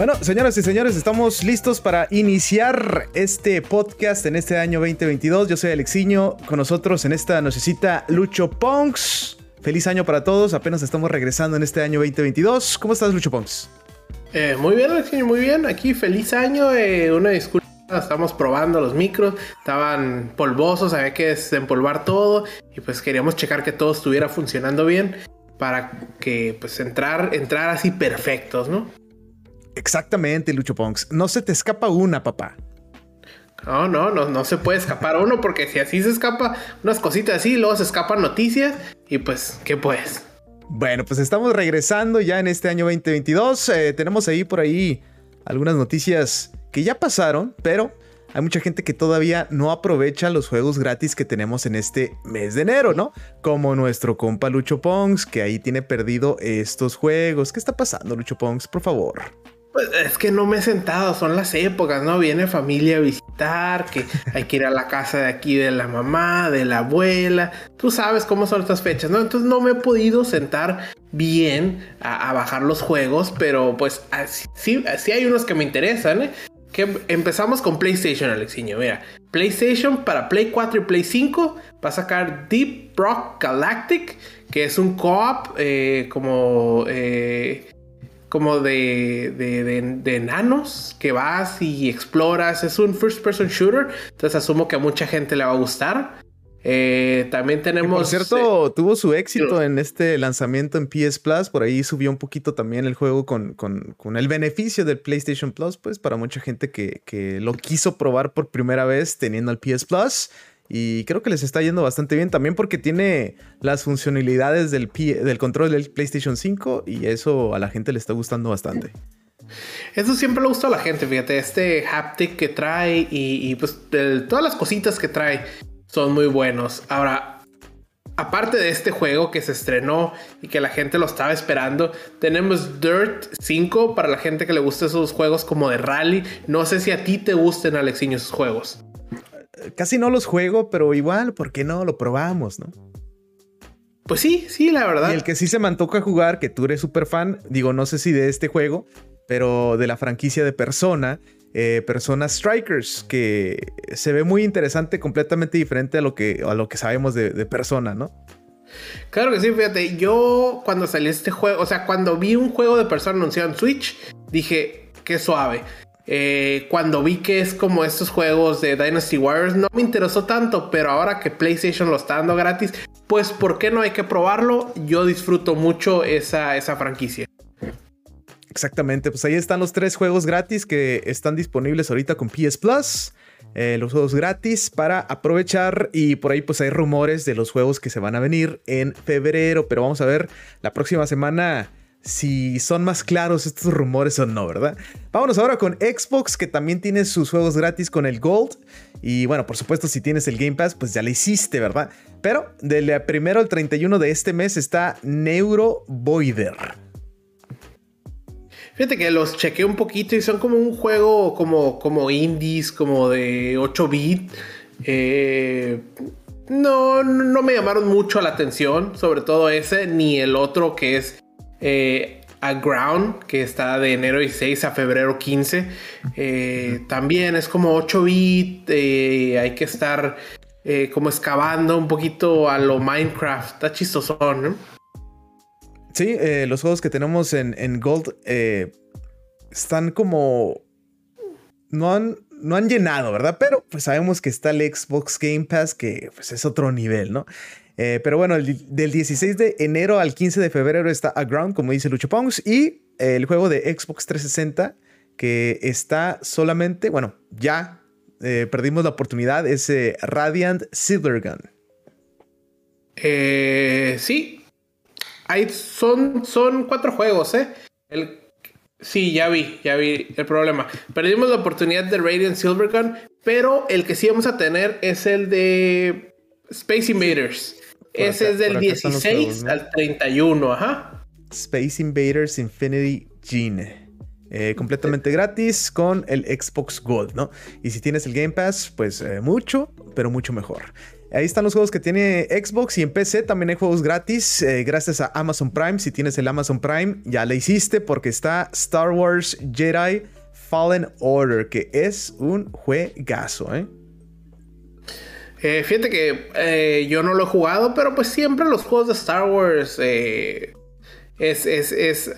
Bueno, señoras y señores, estamos listos para iniciar este podcast en este año 2022. Yo soy Alexiño, con nosotros en esta nochecita Lucho Ponks. Feliz año para todos, apenas estamos regresando en este año 2022. ¿Cómo estás, Lucho Ponks? Eh, muy bien, Alexiño, muy bien. Aquí, feliz año. Eh, una disculpa, estamos probando los micros, estaban polvosos, había que desempolvar todo y pues queríamos checar que todo estuviera funcionando bien para que pues entrar, entrar así perfectos, ¿no? Exactamente, Lucho Ponks. No se te escapa una, papá. No, no, no, no se puede escapar uno porque si así se escapa unas cositas así, luego se escapan noticias y pues, ¿qué pues? Bueno, pues estamos regresando ya en este año 2022. Eh, tenemos ahí por ahí algunas noticias que ya pasaron, pero hay mucha gente que todavía no aprovecha los juegos gratis que tenemos en este mes de enero, ¿no? Como nuestro compa Lucho Pongs, que ahí tiene perdido estos juegos. ¿Qué está pasando, Lucho Pongs? Por favor. Pues es que no me he sentado, son las épocas, ¿no? Viene familia a visitar, que hay que ir a la casa de aquí de la mamá, de la abuela. Tú sabes cómo son estas fechas, ¿no? Entonces no me he podido sentar bien a, bajar los juegos, pero pues sí, sí hay unos que me interesan, ¿eh? Que empezamos con PlayStation, Alexiño. Mira, PlayStation para Play 4 y Play 5 va a sacar Deep Rock Galactic, que es un co-op eh, como... Eh, como de, de, enanos que vas y exploras. Es un first person shooter. Entonces asumo que a mucha gente le va a gustar. Eh, también tenemos. por cierto, eh, tuvo su éxito en este lanzamiento en PS Plus. Por ahí subió un poquito también el juego con, con, el beneficio del PlayStation Plus, pues para mucha gente que, que, lo quiso probar por primera vez teniendo el PS Plus. Y creo que les está yendo bastante bien también porque tiene las funcionalidades del, control del PlayStation 5 y eso a la gente le está gustando bastante. Eso siempre le gusta a la gente, fíjate, este haptic que trae y, pues todas las cositas que trae son muy buenos. Ahora, aparte de este juego que se estrenó y que la gente lo estaba esperando, tenemos Dirt 5 para la gente que le gusta esos juegos como de rally. No sé si a ti te gusten, Alexiño, esos juegos casi no los juego, pero igual, ¿por qué no? Lo probamos, ¿no? Pues sí, sí, la verdad. Y el que sí se me antoja jugar, que tú eres súper fan, digo, no sé si de este juego, pero de la franquicia de Persona, eh, Persona Strikers, que se ve muy interesante, completamente diferente a lo que, a lo que sabemos de, de Persona, ¿no? Claro que sí, fíjate, yo cuando salió este juego, o sea, cuando vi un juego de Persona anunciado en Switch, dije, qué suave. Eh, cuando vi que es como estos juegos de Dynasty Warriors, no me interesó tanto, pero ahora que PlayStation lo está dando gratis, pues ¿por qué no hay que probarlo? Yo disfruto mucho esa, esa franquicia. Exactamente, pues ahí están los tres juegos gratis que están disponibles ahorita con PS Plus. Eh, los juegos gratis para aprovechar y por ahí pues hay rumores de los juegos que se van a venir en febrero, pero vamos a ver la próxima semana si son más claros estos rumores o no, ¿verdad? Vámonos ahora con Xbox, que también tiene sus juegos gratis con el Gold. Y bueno, por supuesto, si tienes el Game Pass, pues ya lo hiciste, ¿verdad? Pero del primero al 31 de este mes está Neuro Voider. Fíjate que los chequeé un poquito y son como un juego como, como indies, como de 8 bit. Eh, no, no me llamaron mucho la atención, sobre todo ese, ni el otro que es eh, a Ground, que está de enero 16 a febrero 15. Eh, también es como 8 bit, eh, hay que estar como excavando un poquito a lo Minecraft. Está chistosón, ¿no? Sí, los juegos que tenemos en, Gold están como... No han, no han llenado, ¿verdad? Pero pues sabemos que está el Xbox Game Pass, que pues es otro nivel, ¿no? Eh, pero bueno, del 16 de enero al 15 de febrero está A como dice Lucho Pongs, y el juego de Xbox 360 que está solamente, bueno, ya eh, perdimos la oportunidad, es eh, Radiant Silvergun. sí, Hay, son, son cuatro juegos, ¿eh? Sí, ya vi, ya vi el problema. Perdimos la oportunidad de Radiant Silvergun, pero el que sí vamos a tener es el de Space Invaders. Ese es del 16 al 31, ajá. Space Invaders Infinity Gene. Eh, completamente gratis con el Xbox Gold, ¿no? Y si tienes el Game Pass, pues eh, mucho, pero mucho mejor. Ahí están los juegos que tiene Xbox y en PC también hay juegos gratis eh, gracias a Amazon Prime. Si tienes el Amazon Prime, ya le hiciste porque está Star Wars Jedi Fallen Order, que es un juegazo, ¿eh? Eh fíjate que eh, yo no lo he jugado, pero pues siempre los juegos de Star Wars es, es,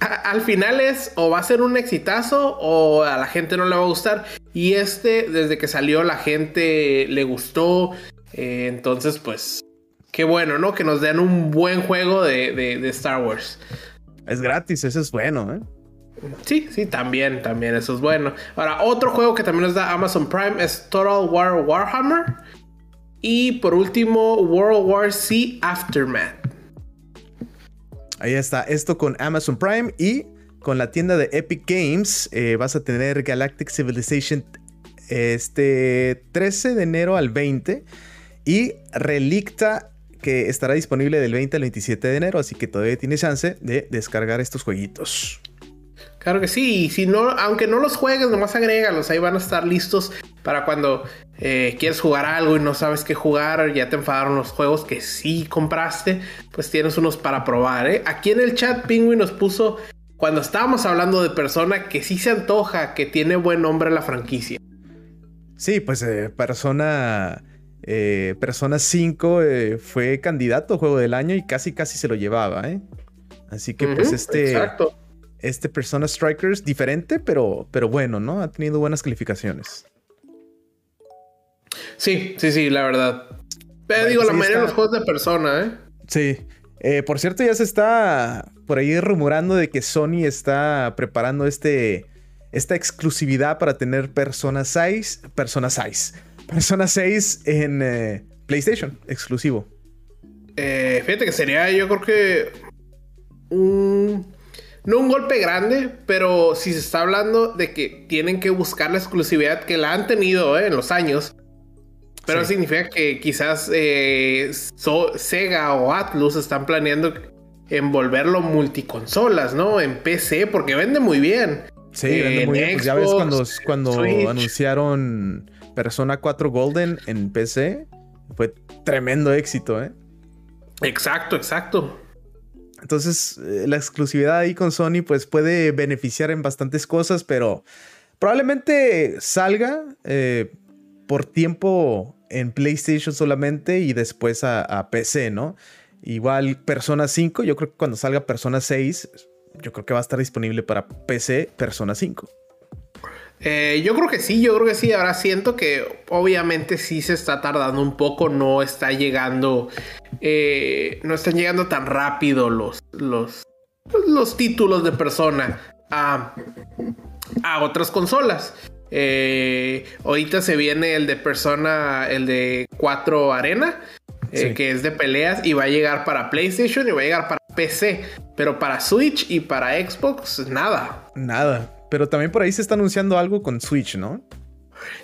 al final es o va a ser un exitazo o a la gente no le va a gustar. Y este, desde que salió, la gente le gustó. Eh, entonces, pues, qué bueno, ¿no? Que nos den un buen juego de, Star Wars. Es gratis, eso es bueno, ¿eh? Sí, sí, también, también, eso es bueno. Ahora, otro juego que también nos da Amazon Prime es Total War Warhammer. Y por último, World War C Aftermath. Ahí está, esto con Amazon Prime y con la tienda de Epic Games eh, vas a tener Galactic Civilization este 13 de enero al 20 y Relicta que estará disponible del 20 al 27 de enero, así que todavía tiene chance de descargar estos jueguitos. Claro que sí, y si no, aunque no los juegues, nomás agrégalos, ahí van a estar listos para cuando eh, quieres jugar algo y no sabes qué jugar, ya te enfadaron los juegos que sí compraste, pues tienes unos para probar. ¿eh? Aquí en el chat Penguin nos puso, cuando estábamos hablando de persona, que sí se antoja, que tiene buen nombre la franquicia. Sí, pues eh, persona eh, Persona 5 eh, fue candidato a juego del año y casi casi se lo llevaba, ¿eh? Así que pues este, este Persona Strikers diferente, pero, pero bueno, ¿no? Ha tenido buenas calificaciones. Sí, sí, sí, la verdad. Pero digo, la mayoría de los juegos de Persona, ¿eh? Sí. Eh, por cierto, ya se está por ahí rumorando de que Sony está preparando este, esta exclusividad para tener Persona 6, Persona 6, Persona 6 en eh, PlayStation, exclusivo. Eh, fíjate que sería, yo creo que un. No un golpe grande, pero si se está hablando de que tienen que buscar la exclusividad que la han tenido eh, en los años. Pero significa que quizás Sega o Atlus están planeando envolverlo multiconsolas, ¿no? En PC, porque vende muy bien. Sí, vende muy bien. Pues ya ves cuando, cuando anunciaron Persona 4 Golden en PC fue tremendo éxito, ¿eh? Exacto, exacto. Entonces, eh, la exclusividad ahí con Sony pues puede beneficiar en bastantes cosas, pero probablemente salga eh, por tiempo en PlayStation solamente y después a, a, PC, ¿no? Igual Persona 5, yo creo que cuando salga Persona 6, yo creo que va a estar disponible para PC Persona 5. Eh, yo creo que sí, yo creo que sí. Ahora siento que obviamente sí se está tardando un poco, no está llegando, eh, no están llegando tan rápido los, los, los títulos de persona a, a otras consolas. Eh, ahorita se viene el de persona, el de 4 Arena, que es de peleas y va a llegar para PlayStation y va a llegar para PC, pero para Switch y para Xbox, nada. Nada. Pero también por ahí se está anunciando algo con Switch, ¿no?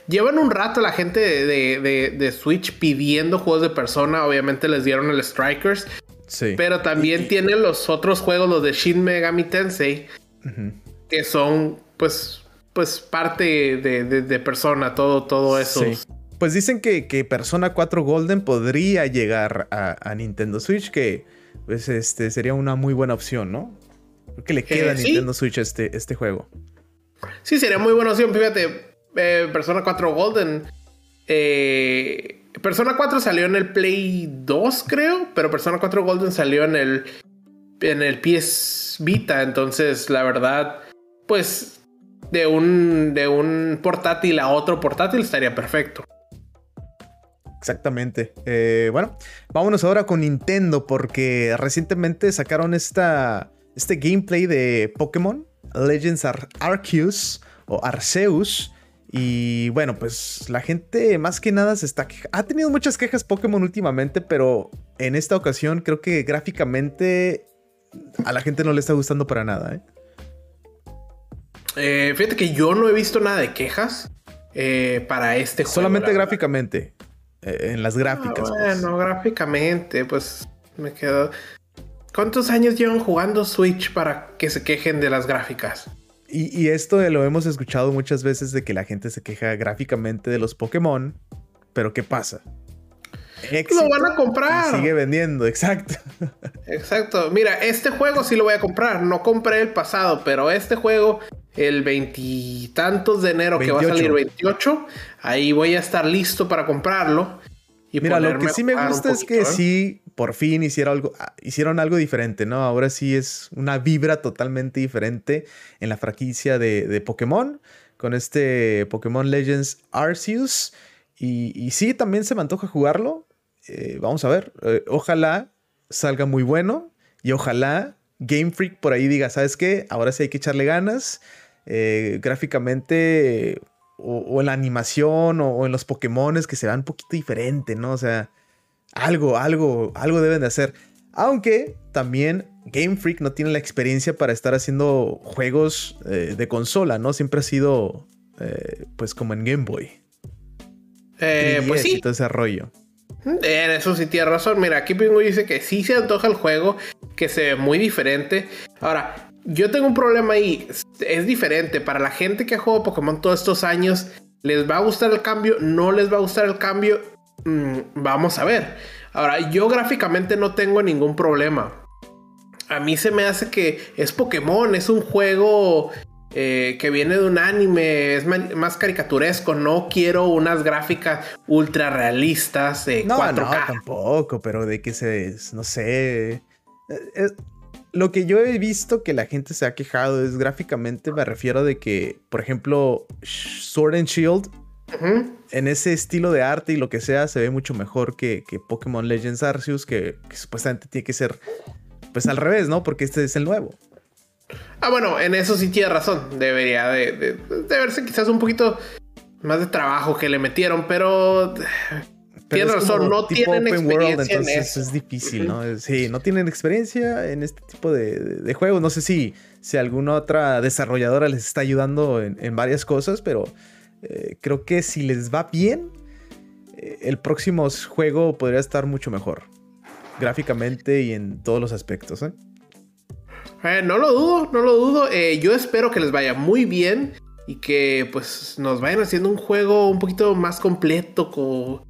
Llevan un rato la gente de, Switch pidiendo juegos de persona. Obviamente les dieron el Strikers. Sí. Pero también tienen los otros juegos, los de Shin Megami Tensei, que son, pues, pues parte de, persona, todo, todo eso. Pues dicen que, que, Persona 4 Golden podría llegar a, Nintendo Switch, que pues este sería una muy buena opción, ¿no? Porque le queda a Nintendo Switch este, este juego. Sí, sería muy buena opción. Fíjate, eh, Persona 4 Golden. Eh, Persona 4 salió en el Play 2, creo, pero Persona 4 Golden salió en el, en el PS Vita. Entonces, la verdad, pues de un, de un portátil a otro portátil estaría perfecto. Exactamente. Eh, bueno, vámonos ahora con Nintendo porque recientemente sacaron esta, este gameplay de Pokémon Legends Arceus o Arceus. Y bueno, pues la gente más que nada se está Ha tenido muchas quejas Pokémon últimamente, pero en esta ocasión creo que gráficamente a la gente no le está gustando para nada. ¿eh? eh fíjate que yo no he visto nada de quejas eh, para este juego. Solamente gráficamente. En las gráficas. Ah, pues. bueno, gráficamente, pues me quedo. ¿Cuántos años llevan jugando Switch para que se quejen de las gráficas? Y, esto lo hemos escuchado muchas veces de que la gente se queja gráficamente de los Pokémon, pero ¿qué pasa? lo van a comprar. Sigue vendiendo, exacto. Exacto. Mira, este juego sí lo voy a comprar. No compré el pasado, pero este juego, el veintitantos de enero que va a salir 28, ahí voy a estar listo para comprarlo. Y Mira, lo que sí me gusta es que ¿eh? sí, por fin hicieron algo, ah, hicieron algo diferente, ¿no? Ahora sí es una vibra totalmente diferente en la franquicia de, Pokémon, con este Pokémon Legends Arceus. Y, y, sí, también se me antoja jugarlo. Eh, vamos a ver. Eh, ojalá salga muy bueno y ojalá Game Freak por ahí diga, ¿sabes qué? Ahora sí hay que echarle ganas. gráficamente o, en la animación o, en los Pokémones que se vean un poquito diferente, ¿no? O sea, algo, algo, algo deben de hacer. Aunque también Game Freak no tiene la experiencia para estar haciendo juegos eh, de consola, ¿no? Siempre ha sido, eh, pues, como en Game Boy. Eh, pues sí. todo ese rollo. En eso sí tiene razón. Mira, aquí Pingu dice que sí se antoja el juego, que se ve muy diferente. Ahora, yo tengo un problema ahí. Es diferente. Para la gente que ha jugado Pokémon todos estos años, ¿les va a gustar el cambio? ¿No les va a gustar el cambio? Mm, vamos a ver. Ahora, yo gráficamente no tengo ningún problema. A mí se me hace que es Pokémon, es un juego eh, que viene de un anime, es más caricaturesco. No quiero unas gráficas ultra realistas de no, 4K. No, tampoco, pero de que se, no sé. Eh, eh, lo que yo he visto que la gente se ha quejado es gráficamente, me refiero de que, por ejemplo, Sword and Shield, en ese estilo de arte y lo que sea, se ve mucho mejor que, Pokémon Legends Arceus, que, supuestamente tiene que ser, pues al revés, ¿no? Porque este es el nuevo. Ah, bueno, en eso sí tiene razón. Debería de, de verse quizás un poquito más de trabajo que le metieron, pero Tienes razón, no tienen experiencia entonces es difícil, ¿no? Sí, no tienen experiencia en este tipo de, juegos. No sé si, si alguna otra desarrolladora les está ayudando en, varias cosas, pero eh, creo que si les va bien, eh, el próximo juego podría estar mucho mejor. Gráficamente y en todos los aspectos, ¿eh? no lo dudo, no lo dudo. yo espero que les vaya muy bien y que pues nos vayan haciendo un juego un poquito más completo, con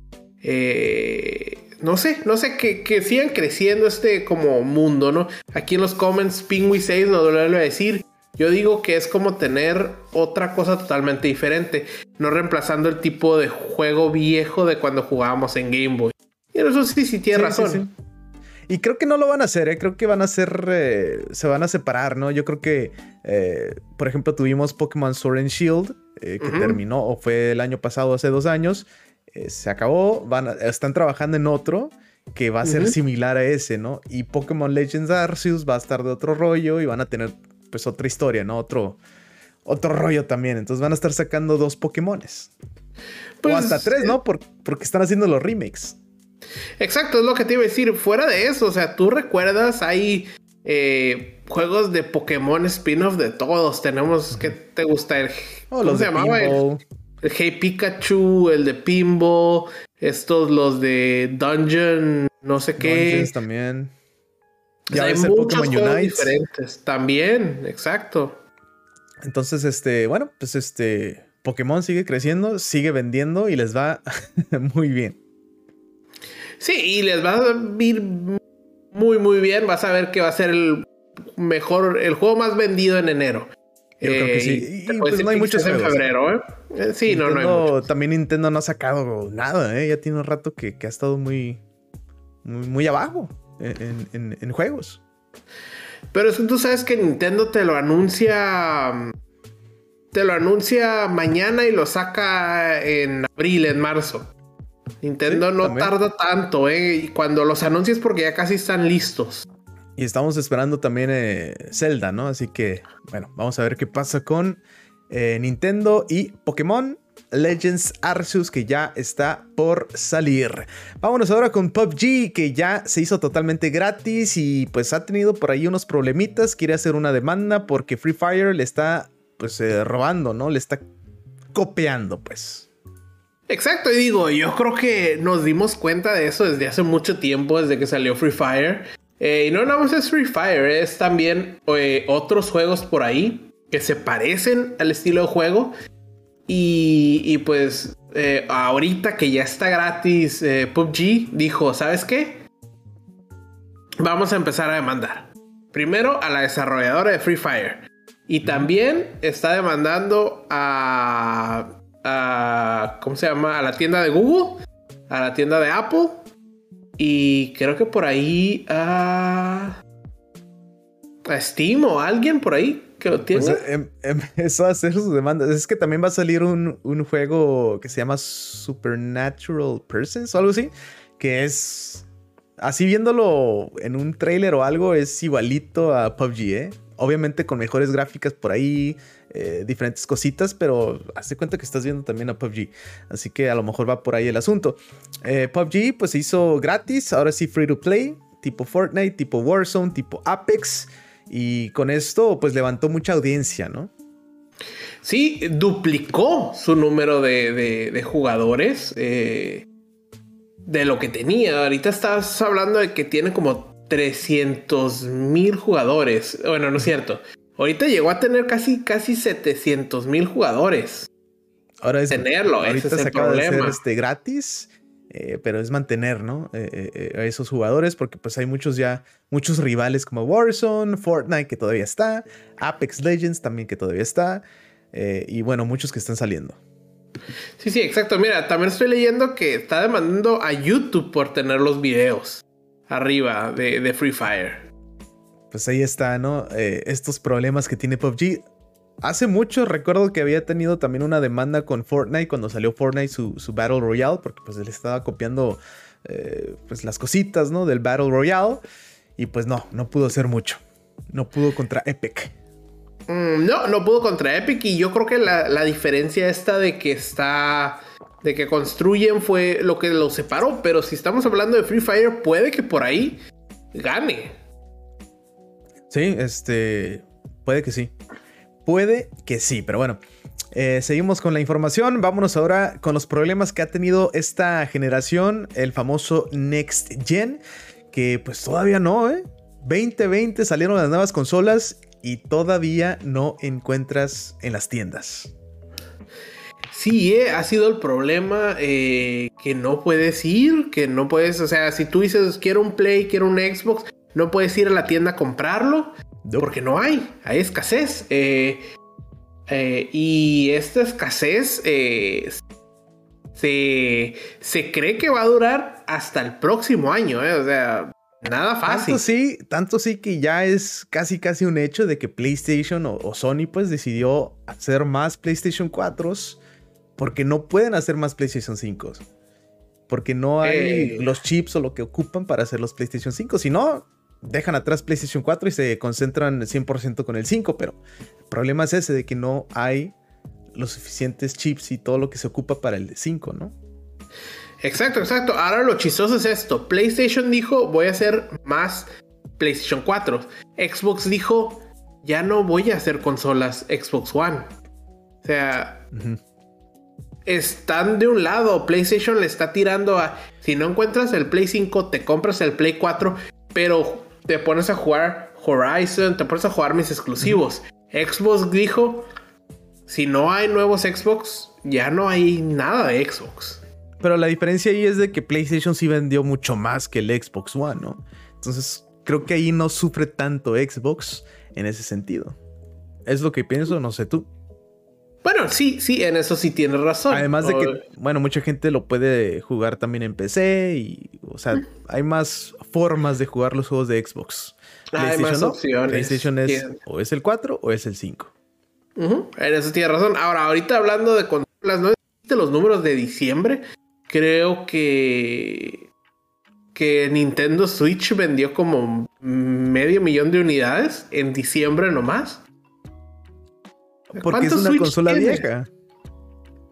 eh, no sé, no sé, que, sigan creciendo este como mundo, ¿no? Aquí en los comments, Pingui 6 lo vuelve a decir. Yo digo que es como tener otra cosa totalmente diferente, no reemplazando el tipo de juego viejo de cuando jugábamos en Game Boy. Y eso sí, sí tiene razón. Y creo que no lo van a hacer, ¿eh? creo que van a hacer, eh, se van a separar, ¿no? Yo creo que, eh, por ejemplo, tuvimos Pokémon Sword and Shield, que terminó, o fue el año pasado, hace dos años, eh, se acabó, van están trabajando en otro que va a ser similar a ese, ¿no? Y Pokémon Legends Arceus va a estar de otro rollo y van a tener pues otra historia, ¿no? Otro, otro rollo también. Entonces van a estar sacando dos Pokémones. o pues, hasta tres, ¿no? Eh, porque están haciendo los remakes. Exacto, es lo que te iba a decir. Fuera de eso, o sea, tú recuerdas, hay eh, juegos de Pokémon spin-off de todos. Tenemos, ¿qué te gusta? El, oh, ¿Cómo se llamaba? el Hey Pikachu, el de Pimbo, estos los de Dungeon, no sé qué. Dungeons también. Ya hay muchos juegos diferentes. También, exacto. Entonces, este, bueno, pues este Pokémon sigue creciendo, sigue vendiendo y les va muy bien. Sí, y les va a ir muy, muy bien. Vas a ver que va a ser el mejor, el juego más vendido en enero. Yo creo que sí. Y, pues no hay muchos en febrero, ¿eh? ¿eh? Sí, no, no hay También Nintendo no ha sacado nada, ¿eh? Ya tiene un rato que, ha estado muy, muy, abajo en, juegos. Pero es que tú sabes que Nintendo te lo anuncia. Te lo anuncia mañana y lo saca en abril, en marzo. Nintendo no tarda tanto, ¿eh? Y cuando los anuncias porque ya casi están listos. Y estamos esperando también eh, Zelda, ¿no? Así que, bueno, vamos a ver qué pasa con eh, Nintendo y Pokémon Legends Arceus que ya está por salir. Vámonos ahora con PUBG que ya se hizo totalmente gratis y pues ha tenido por ahí unos problemitas. Quiere hacer una demanda porque Free Fire le está pues eh, robando, ¿no? Le está copiando pues. Exacto, y digo, yo creo que nos dimos cuenta de eso desde hace mucho tiempo, desde que salió Free Fire. Eh, y no nada más es Free Fire, es también eh, otros juegos por ahí que se parecen al estilo de juego. Y, pues eh, ahorita que ya está gratis PUBG, dijo, ¿sabes qué? Vamos a empezar a demandar. Primero a la desarrolladora de Free Fire. Y también está demandando a, a... ¿Cómo se llama? A la tienda de Google. A la tienda de Apple. Y creo que por ahí a... A Steam o alguien por ahí que lo tiene. Pues, em, empezó a hacer sus demandas. Es que también va a salir un, un juego que se llama Supernatural Persons o algo así. Que es así viéndolo en un trailer o algo, es igualito a PUBG, ¿eh? Obviamente con mejores gráficas por ahí, eh, diferentes cositas, pero hazte cuenta que estás viendo también a PUBG. Así que a lo mejor va por ahí el asunto. Eh, PUBG pues se hizo gratis, ahora sí free to play, tipo Fortnite, tipo Warzone, tipo Apex. Y con esto pues levantó mucha audiencia, ¿no? Sí, duplicó su número de, jugadores. Eh, de lo que tenía. Ahorita estás hablando de que tiene como 300 mil jugadores. Bueno, no es cierto. Ahorita llegó a tener casi, casi 700 mil jugadores. Ahora es tenerlo, ahorita ese es el problema. este gratis, eh, pero es mantener, ¿no? Eh, eh, a esos jugadores, porque pues hay muchos ya, muchos rivales como Warzone, Fortnite que todavía está, Apex Legends también que todavía está, y bueno, muchos que están saliendo. Sí, sí, exacto. Mira, también estoy leyendo que está demandando a YouTube por tener los videos arriba de, Free Fire. Pues ahí está, ¿no? Eh, estos problemas que tiene PUBG. Hace mucho recuerdo que había tenido también una demanda con Fortnite cuando salió Fortnite su, Battle Royale, porque pues él estaba copiando eh, pues las cositas, ¿no? Del Battle Royale. Y pues no, no pudo hacer mucho. No pudo contra Epic. Mm, no, no pudo contra Epic y yo creo que la, diferencia esta de que está de que construyen fue lo que lo separó, pero si estamos hablando de Free Fire puede que por ahí gane. Sí, este puede que sí. Puede que sí, pero bueno. Eh, seguimos con la información. Vámonos ahora con los problemas que ha tenido esta generación, el famoso Next Gen, que pues todavía no, ¿eh? 2020 salieron las nuevas consolas y todavía no encuentras en las tiendas. Sí, eh, ha sido el problema eh, que no puedes ir, que no puedes, o sea, si tú dices quiero un Play, quiero un Xbox, no puedes ir a la tienda a comprarlo porque no hay, hay escasez. Eh, y esta escasez se, se cree que va a durar hasta el próximo año, o sea, Nada fácil. Tanto sí, tanto sí que ya es casi casi un hecho de que PlayStation o, Sony pues decidió hacer más PlayStation 4s porque no pueden hacer más PlayStation 5 porque no hay eh. los chips o lo que ocupan para hacer los PlayStation 5. Si no, dejan atrás PlayStation 4 y se concentran 100% con el 5. Pero el problema es ese de que no hay los suficientes chips y todo lo que se ocupa para el 5, ¿no? Exacto, exacto. Ahora lo chistoso es esto. PlayStation dijo, voy a hacer más PlayStation 4. Xbox dijo, ya no voy a hacer consolas Xbox One. O sea, están de un lado. PlayStation le está tirando a, si no encuentras el Play 5, te compras el Play 4, pero te pones a jugar Horizon, te pones a jugar mis exclusivos. Xbox dijo, si no hay nuevos Xbox, ya no hay nada de Xbox. Pero la diferencia ahí es de que PlayStation sí vendió mucho más que el Xbox One, ¿no? Entonces creo que ahí no sufre tanto Xbox en ese sentido. Es lo que pienso, no sé tú. Bueno, sí, sí, en eso sí tienes razón. Además de que, bueno, mucha gente lo puede jugar también en PC y, o sea, hay más formas de jugar los juegos de Xbox. Hay más opciones. PlayStation es o es el 4 o es el 5. En eso tienes razón. Ahora, ahorita hablando de consolas, ¿no? los números de diciembre? creo que que Nintendo Switch vendió como medio millón de unidades en diciembre nomás. Porque es una consola vieja.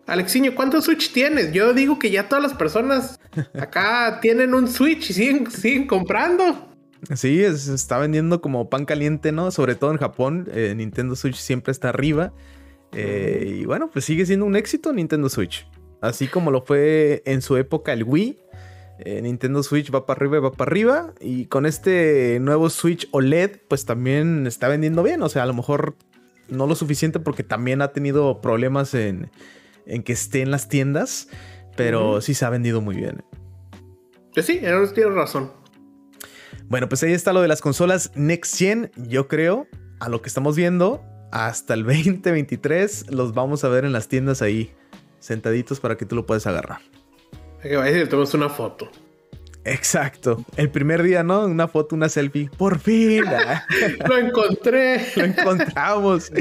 Alexiño, ¿cuántos Switch tienes? Yo digo que ya todas las personas acá tienen un Switch y siguen, siguen comprando. Sí, se está vendiendo como pan caliente, ¿no? Sobre todo en Japón. Eh, Nintendo Switch siempre está arriba. Eh, y bueno, pues sigue siendo un éxito Nintendo Switch. Así como lo fue en su época el Wii. Eh, Nintendo Switch va para arriba y va para arriba. Y con este nuevo Switch OLED, pues también está vendiendo bien. O sea, a lo mejor no lo suficiente porque también ha tenido problemas en, en que esté en las tiendas, pero sí se ha vendido muy bien. Pues sí, tienes razón. Bueno, pues ahí está lo de las consolas Next Gen, yo creo, a lo que estamos viendo, hasta el 2023 los vamos a ver en las tiendas ahí, sentaditos para que tú lo puedas agarrar. Que vayas y le tomas una foto. Exacto. El primer día, ¿no? Una foto, una selfie. Por fin. Lo encontré. Lo encontramos.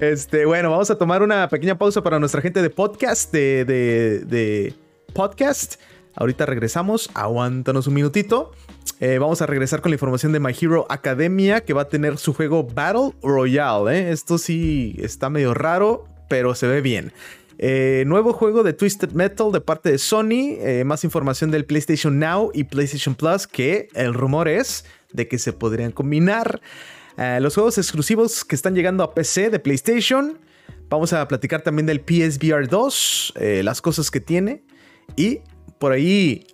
Este, bueno, vamos a tomar una pequeña pausa para nuestra gente de podcast, de, de, podcast. Ahorita regresamos, aguántanos un minutito. Eh, vamos a regresar con la información de My Hero Academia, que va a tener su juego Battle Royale. ¿eh? Esto sí está medio raro, pero se ve bien. Eh, nuevo juego de Twisted Metal de parte de Sony. más información del PlayStation Now y PlayStation Plus, que el rumor es de que se podrían combinar. Los juegos exclusivos que están llegando a PC de PlayStation. Vamos a platicar también del PSVR 2, eh, las cosas que tiene. Y por ahí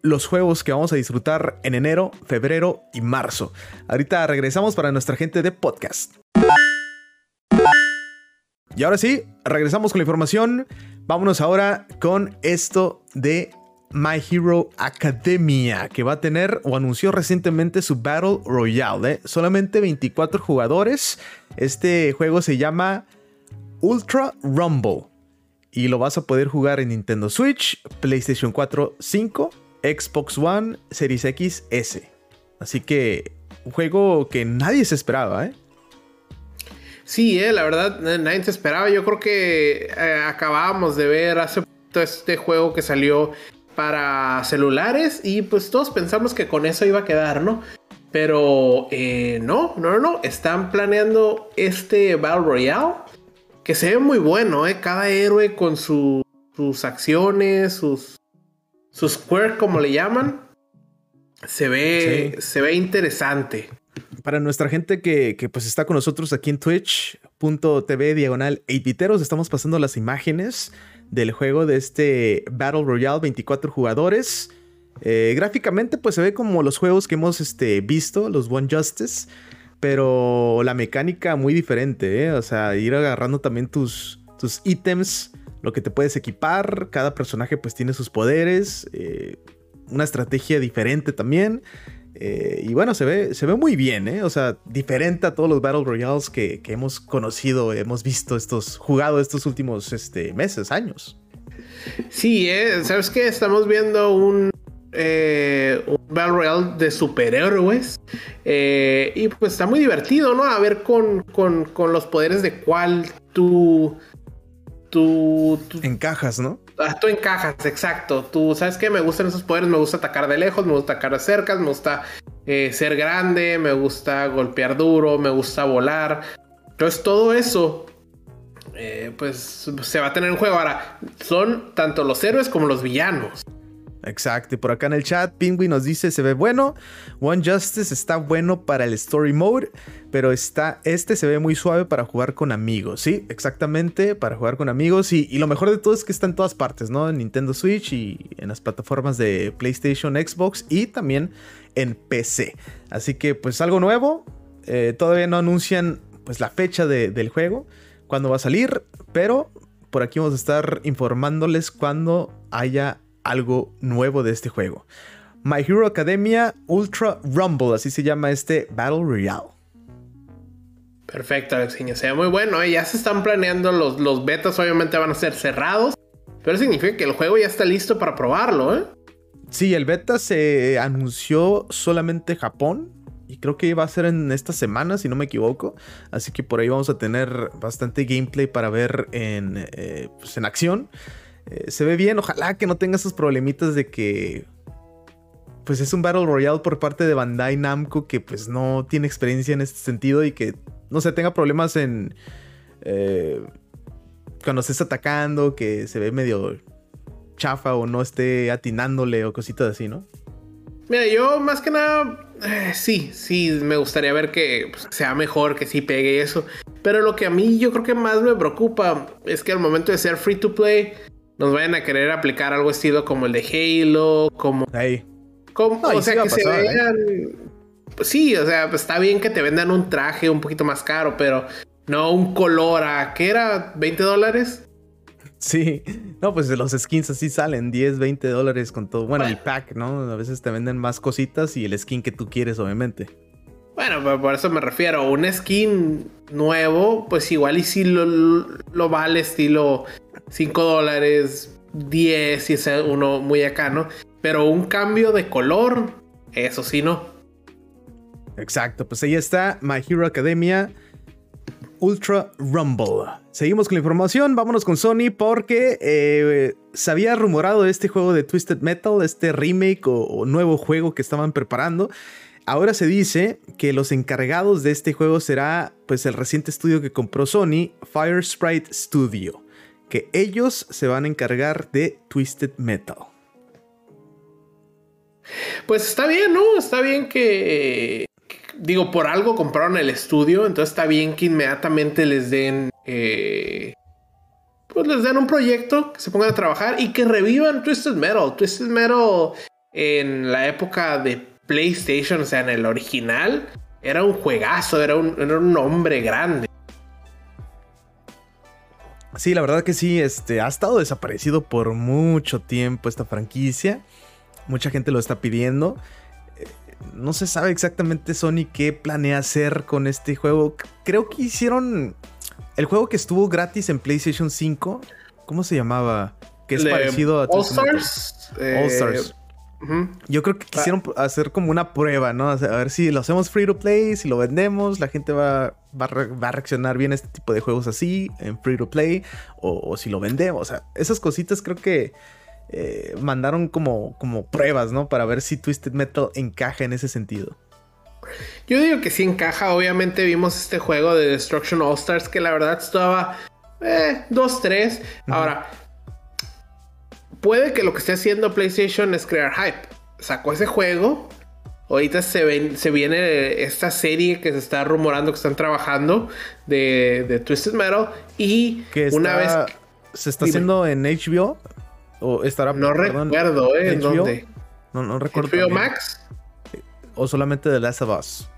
los juegos que vamos a disfrutar en enero, febrero y marzo. Ahorita regresamos para nuestra gente de podcast. Y ahora sí, regresamos con la información. Vámonos ahora con esto de My Hero Academia, que va a tener o anunció recientemente su Battle Royale. ¿eh? Solamente 24 jugadores. Este juego se llama Ultra Rumble. Y lo vas a poder jugar en Nintendo Switch, PlayStation 4, 5, Xbox One, Series X, S. Así que un juego que nadie se esperaba, ¿eh? Sí, eh, la verdad, nadie se esperaba. Yo creo que eh, acabábamos de ver hace este juego que salió para celulares y pues todos pensamos que con eso iba a quedar, ¿no? Pero eh, no, no, no, están planeando este Battle Royale que se ve muy bueno, ¿eh? Cada héroe con sus acciones, sus, sus quirks, como le llaman, se ve, se ve interesante. Para nuestra gente que, que, pues está con nosotros aquí en twitch.tv diagonal 8 estamos pasando las imágenes del juego de este Battle Royale 24 jugadores. Eh, gráficamente pues se ve como los juegos que hemos este, visto, los One Justice, pero la mecánica muy diferente, ¿eh? o sea, ir agarrando también tus, tus ítems, lo que te puedes equipar, cada personaje pues tiene sus poderes, eh, una estrategia diferente también. Eh, y bueno, se ve, se ve muy bien, ¿eh? O sea, diferente a todos los Battle Royales que, hemos conocido, hemos visto estos, jugado estos últimos este, meses, años. Sí, ¿eh? ¿sabes qué? Estamos viendo un, eh, un Battle Royale de superhéroes. y pues está muy divertido, ¿no? A ver con, con, los poderes de cuál tú, tú, tú... Encajas, ¿no? Ah, tú encajas, exacto. Tú sabes que me gustan esos poderes, me gusta atacar de lejos, me gusta atacar de cerca, me gusta eh, ser grande, me gusta golpear duro, me gusta volar. Entonces todo eso, eh, pues se va a tener en juego. Ahora, son tanto los héroes como los villanos. Exacto, y por acá en el chat, Pingui nos dice: se ve bueno. One Justice está bueno para el Story Mode, pero está, este se ve muy suave para jugar con amigos. Sí, exactamente, para jugar con amigos. Y, lo mejor de todo es que está en todas partes, ¿no? En Nintendo Switch y en las plataformas de PlayStation, Xbox y también en PC. Así que, pues algo nuevo. Eh, todavía no anuncian pues la fecha del juego, cuándo va a salir, pero por aquí vamos a estar informándoles cuando haya algo nuevo de este juego. My Hero Academia Ultra Rumble, así se llama este Battle Royale. Perfecto, Alexiño. Se ve muy bueno. ¿eh? Ya se están planeando los, los betas, obviamente van a ser cerrados. Pero significa que el juego ya está listo para probarlo, ¿eh? Sí, el beta se anunció solamente Japón. Y creo que va a ser en esta semana, si no me equivoco. Así que por ahí vamos a tener bastante gameplay para ver en, eh, pues en acción. Eh, se ve bien, ojalá que no tenga esos problemitas de que pues es un Battle Royale por parte de Bandai Namco que pues no tiene experiencia en este sentido y que no se tenga problemas en eh, cuando estés atacando, que se ve medio chafa o no esté atinándole o cositas así, ¿no? Mira, yo más que nada, eh, sí, sí, me gustaría ver que pues, sea mejor, que sí pegue eso. Pero lo que a mí yo creo que más me preocupa es que al momento de ser free to play, nos vayan a querer aplicar algo estilo como el de Halo, como... Ahí. como o sea, que se vean... Pues sí, o sea, pues está bien que te vendan un traje un poquito más caro, pero No un color a, ¿qué era? ¿20 dólares? Sí, no, pues los skins así salen 10, 20 dólares con todo. Bueno, el pack, ¿no? A veces te venden más cositas y el skin que tú quieres, obviamente. Bueno, por eso me refiero. Un skin nuevo, pues igual y si lo, lo vale estilo 5 dólares, 10 si es uno muy acá, ¿no? Pero un cambio de color, eso sí, no. Exacto, pues ahí está My Hero Academia Ultra Rumble. Seguimos con la información, vámonos con Sony porque eh, se había rumorado este juego de Twisted Metal, este remake o, nuevo juego que estaban preparando. Ahora se dice que los encargados de este juego será pues el reciente estudio que compró Sony, Fire Sprite Studio, que ellos se van a encargar de Twisted Metal. Pues está bien, ¿no? Está bien que digo, por algo compraron el estudio, entonces está bien que inmediatamente les den, eh, pues les den un proyecto, que se pongan a trabajar y que revivan Twisted Metal. Twisted Metal en la época de PlayStation, o sea, en el original, era un juegazo, era un, era un hombre grande. Sí, la verdad que sí, este, ha estado desaparecido por mucho tiempo esta franquicia. Mucha gente lo está pidiendo no se sabe exactamente Sony qué planea hacer con este juego. Creo que hicieron el juego que estuvo gratis en PlayStation 5. ¿Cómo se llamaba? Que es parecido a All Stars. All Stars. Yo creo que quisieron hacer como una prueba, ¿no? a ver si lo hacemos free to play, si lo vendemos, la gente va, va, a reaccionar bien a este tipo de juegos así, en free to play, o si lo vendemos. O sea, esas cositas creo que eh, mandaron como, como pruebas, ¿no? Para ver si Twisted Metal encaja en ese sentido. Yo digo que sí encaja. Obviamente vimos este juego de Destruction All Stars que la verdad estaba eh, 2-3. Ahora, puede que lo que esté haciendo PlayStation es crear hype. Sacó ese juego. Ahorita se, se viene esta serie que se está rumorando que están trabajando de, Twisted Metal. Y una vez. Se está haciendo en HBO. O estará. No recuerdo, ¿eh? ¿En dónde? No, no recuerdo. ¿HBO Max? O solamente The Last of Us.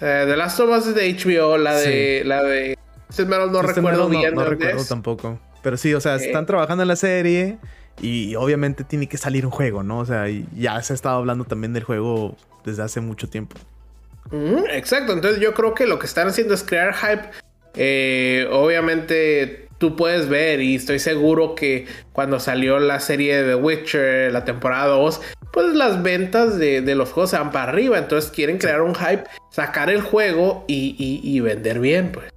Eh, The Last of Us es de HBO, la de. La de. no recuerdo bien. No, recuerdo tampoco. Pero sí, o sea, están trabajando en la serie. Y obviamente tiene que salir un juego, ¿no? O sea, ya se ha estado hablando también del juego desde hace mucho tiempo. exacto, entonces yo creo que lo que están haciendo es crear hype. Eh, obviamente tú puedes ver y estoy seguro que cuando salió la serie de The Witcher, la temporada 2, pues las ventas de, los juegos se van para arriba, entonces quieren crear un hype, sacar el juego y, vender bien, pues.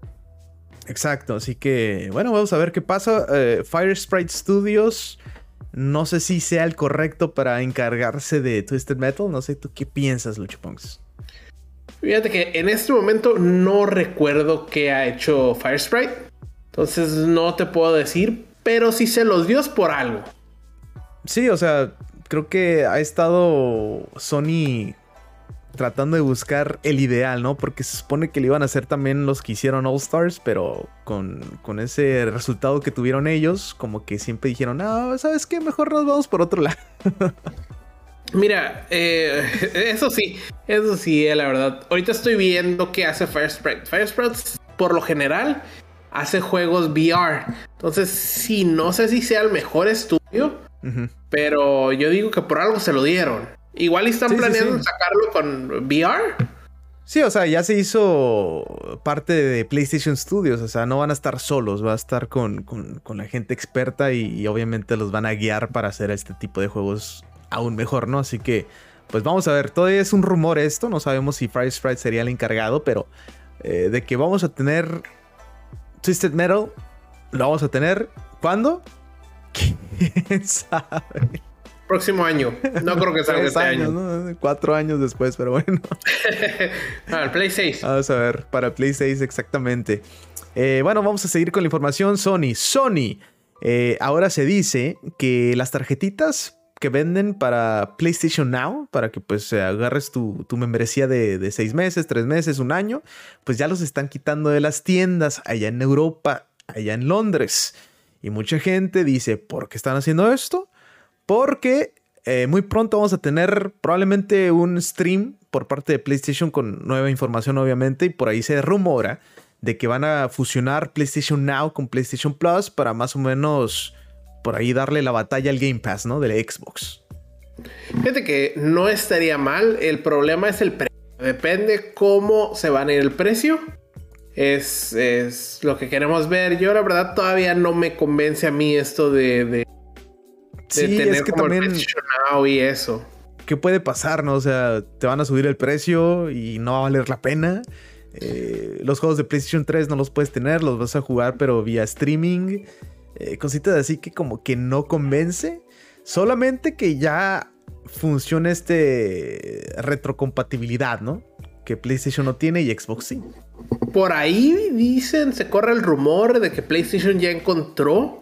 Exacto, así que bueno, vamos a ver qué pasa. Eh, Fire Sprite Studios, no sé si sea el correcto para encargarse de Twisted Metal, no sé, ¿tú qué piensas, Lucho Fíjate que en este momento no recuerdo qué ha hecho Fire Sprite. Entonces no te puedo decir, pero si se los dio por algo. Sí, o sea, creo que ha estado Sony tratando de buscar el ideal, ¿no? Porque se supone que le iban a hacer también los que hicieron All Stars, pero con, ese resultado que tuvieron ellos, como que siempre dijeron, no, ¿sabes qué? Mejor nos vamos por otro lado. Mira, eh, eso sí, eso sí, eh, la verdad. Ahorita estoy viendo qué hace Firesprite. Firesprite, por lo general, hace juegos VR. Entonces, sí, no sé si sea el mejor estudio, pero yo digo que por algo se lo dieron. Igual están planeando sacarlo con VR. Sí, o sea, ya se hizo parte de PlayStation Studios, o sea, no van a estar solos, va a estar con, la gente experta y, obviamente los van a guiar para hacer este tipo de juegos aún mejor, ¿no? Así que, pues vamos a ver, todavía es un rumor esto, no sabemos si Fry Sprite sería el encargado, pero eh, de que vamos a tener Twisted Metal lo vamos a tener. ¿Cuándo? ¿Quién sabe? Próximo año. No creo que salga este año. Cuatro años después, pero bueno. para el Play 6. Vamos a ver, para Play 6 exactamente. Eh, bueno, vamos a seguir con la información. Sony. Sony. Eh, ahora se dice que las tarjetitas que venden para PlayStation Now, para que pues agarres tu, membresía de, seis meses, tres meses, un año, pues ya los están quitando de las tiendas allá en Europa, allá en Londres. Y mucha gente dice, ¿por qué están haciendo esto? Porque eh, muy pronto vamos a tener probablemente un stream por parte de PlayStation con nueva información obviamente y por ahí se rumora de que van a fusionar PlayStation Now con PlayStation Plus para más o menos por ahí darle la batalla al Game Pass, ¿no? De la Xbox. Fíjate que no estaría mal. El problema es el precio. Depende cómo se va a ir el precio. Es, lo que queremos ver. Yo, la verdad, todavía no me convence a mí esto de, tener es que como también... Now y eso. ¿Qué puede pasar, no? O sea, te van a subir el precio y no va a valer la pena. Eh, los juegos de PlayStation 3 no los puedes tener, los vas a jugar, pero vía streaming. Eh, cositas así que como que no convence. Solamente que ya funciona este retrocompatibilidad, ¿no? Que PlayStation no tiene y Xbox sí. Por ahí dicen, se corre el rumor de que PlayStation ya encontró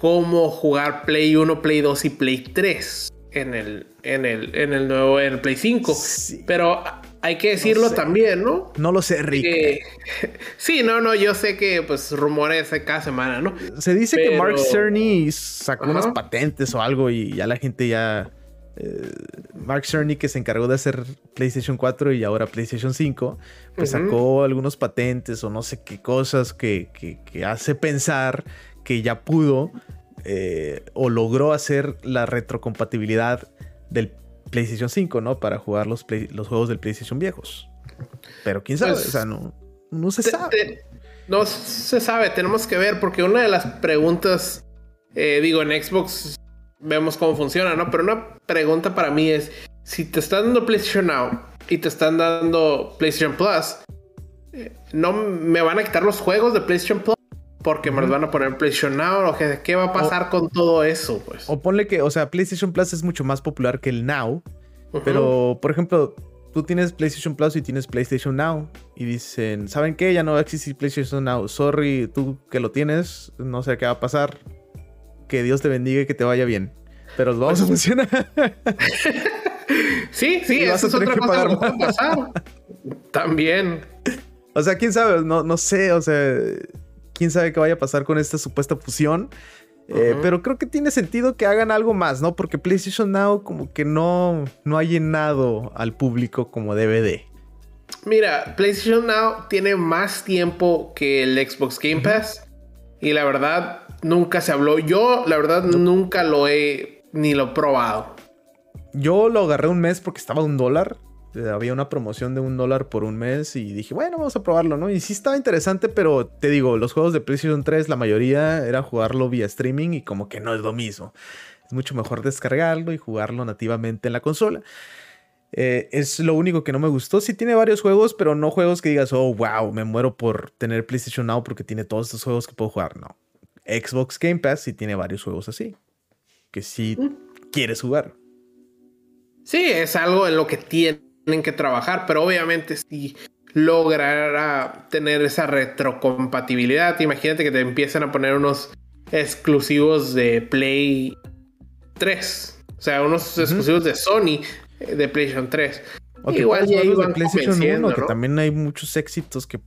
cómo jugar Play 1, Play 2 y Play 3 en el, en el, en el nuevo en el Play 5. Pero hay que decirlo también, ¿no? No lo sé, Rick. sí, no, no, yo sé que pues rumores cada semana, ¿no? Se dice que Mark Cerny sacó unas patentes o algo y ya la gente ya... Eh, Mark Cerny que se encargó de hacer PlayStation 4 y ahora PlayStation 5, pues sacó algunos patentes o no sé qué cosas que, que, hace pensar que ya pudo eh, o logró hacer la retrocompatibilidad del PlayStation 5, ¿no? Para jugar los, los juegos del PlayStation viejos. Pero quién sabe, pues, o sea, no, no se sabe. no se sabe, tenemos que ver, porque una de las preguntas, eh, digo, en Xbox vemos cómo funciona, ¿no? Pero una pregunta para mí es, si te están dando PlayStation Now y te están dando PlayStation Plus, eh, ¿no me van a quitar los juegos de PlayStation Plus? Porque me los van a poner PlayStation Now o qué, va a pasar con todo eso, pues. O ponle que, o sea, PlayStation Plus es mucho más popular que el Now, pero por ejemplo, tú tienes PlayStation Plus y tienes PlayStation Now y dicen, ¿saben qué? Ya no va a existir PlayStation Now. Sorry, tú que lo tienes, no sé qué va a pasar. Que Dios te bendiga y que te vaya bien. Pero lo vamos a funcionar. sí, sí, eso es otra cosa que puede pasar. También. O sea, quién sabe, no, no sé, o sea, quién sabe qué vaya a pasar con esta supuesta fusión. Eh, pero creo que tiene sentido que hagan algo más, ¿no? Porque PlayStation Now como que no, no ha llenado al público como DVD. Mira, PlayStation Now tiene más tiempo que el Xbox Game Pass. Y la verdad, nunca se habló. Yo, la verdad, nunca lo he ni lo he probado. Yo lo agarré un mes porque estaba a un dólar. Eh, había una promoción de un dólar por un mes y dije, bueno, vamos a probarlo, ¿no? Y sí estaba interesante, pero te digo, los juegos de PlayStation 3, la mayoría era jugarlo vía streaming y como que no es lo mismo. Es mucho mejor descargarlo y jugarlo nativamente en la consola. Eh, es lo único que no me gustó. Sí tiene varios juegos, pero no juegos que digas, oh, wow, me muero por tener PlayStation Now porque tiene todos estos juegos que puedo jugar. No. Xbox Game Pass sí tiene varios juegos así. Que sí mm. quieres jugar. Sí, es algo en lo que tiene tienen que trabajar, pero obviamente si lograra tener esa retrocompatibilidad, imagínate que te empiezan a poner unos exclusivos de Play 3, o sea, unos exclusivos de Sony eh, de PlayStation 3. Igual ya iban de PlayStation 1, que también hay muchos éxitos que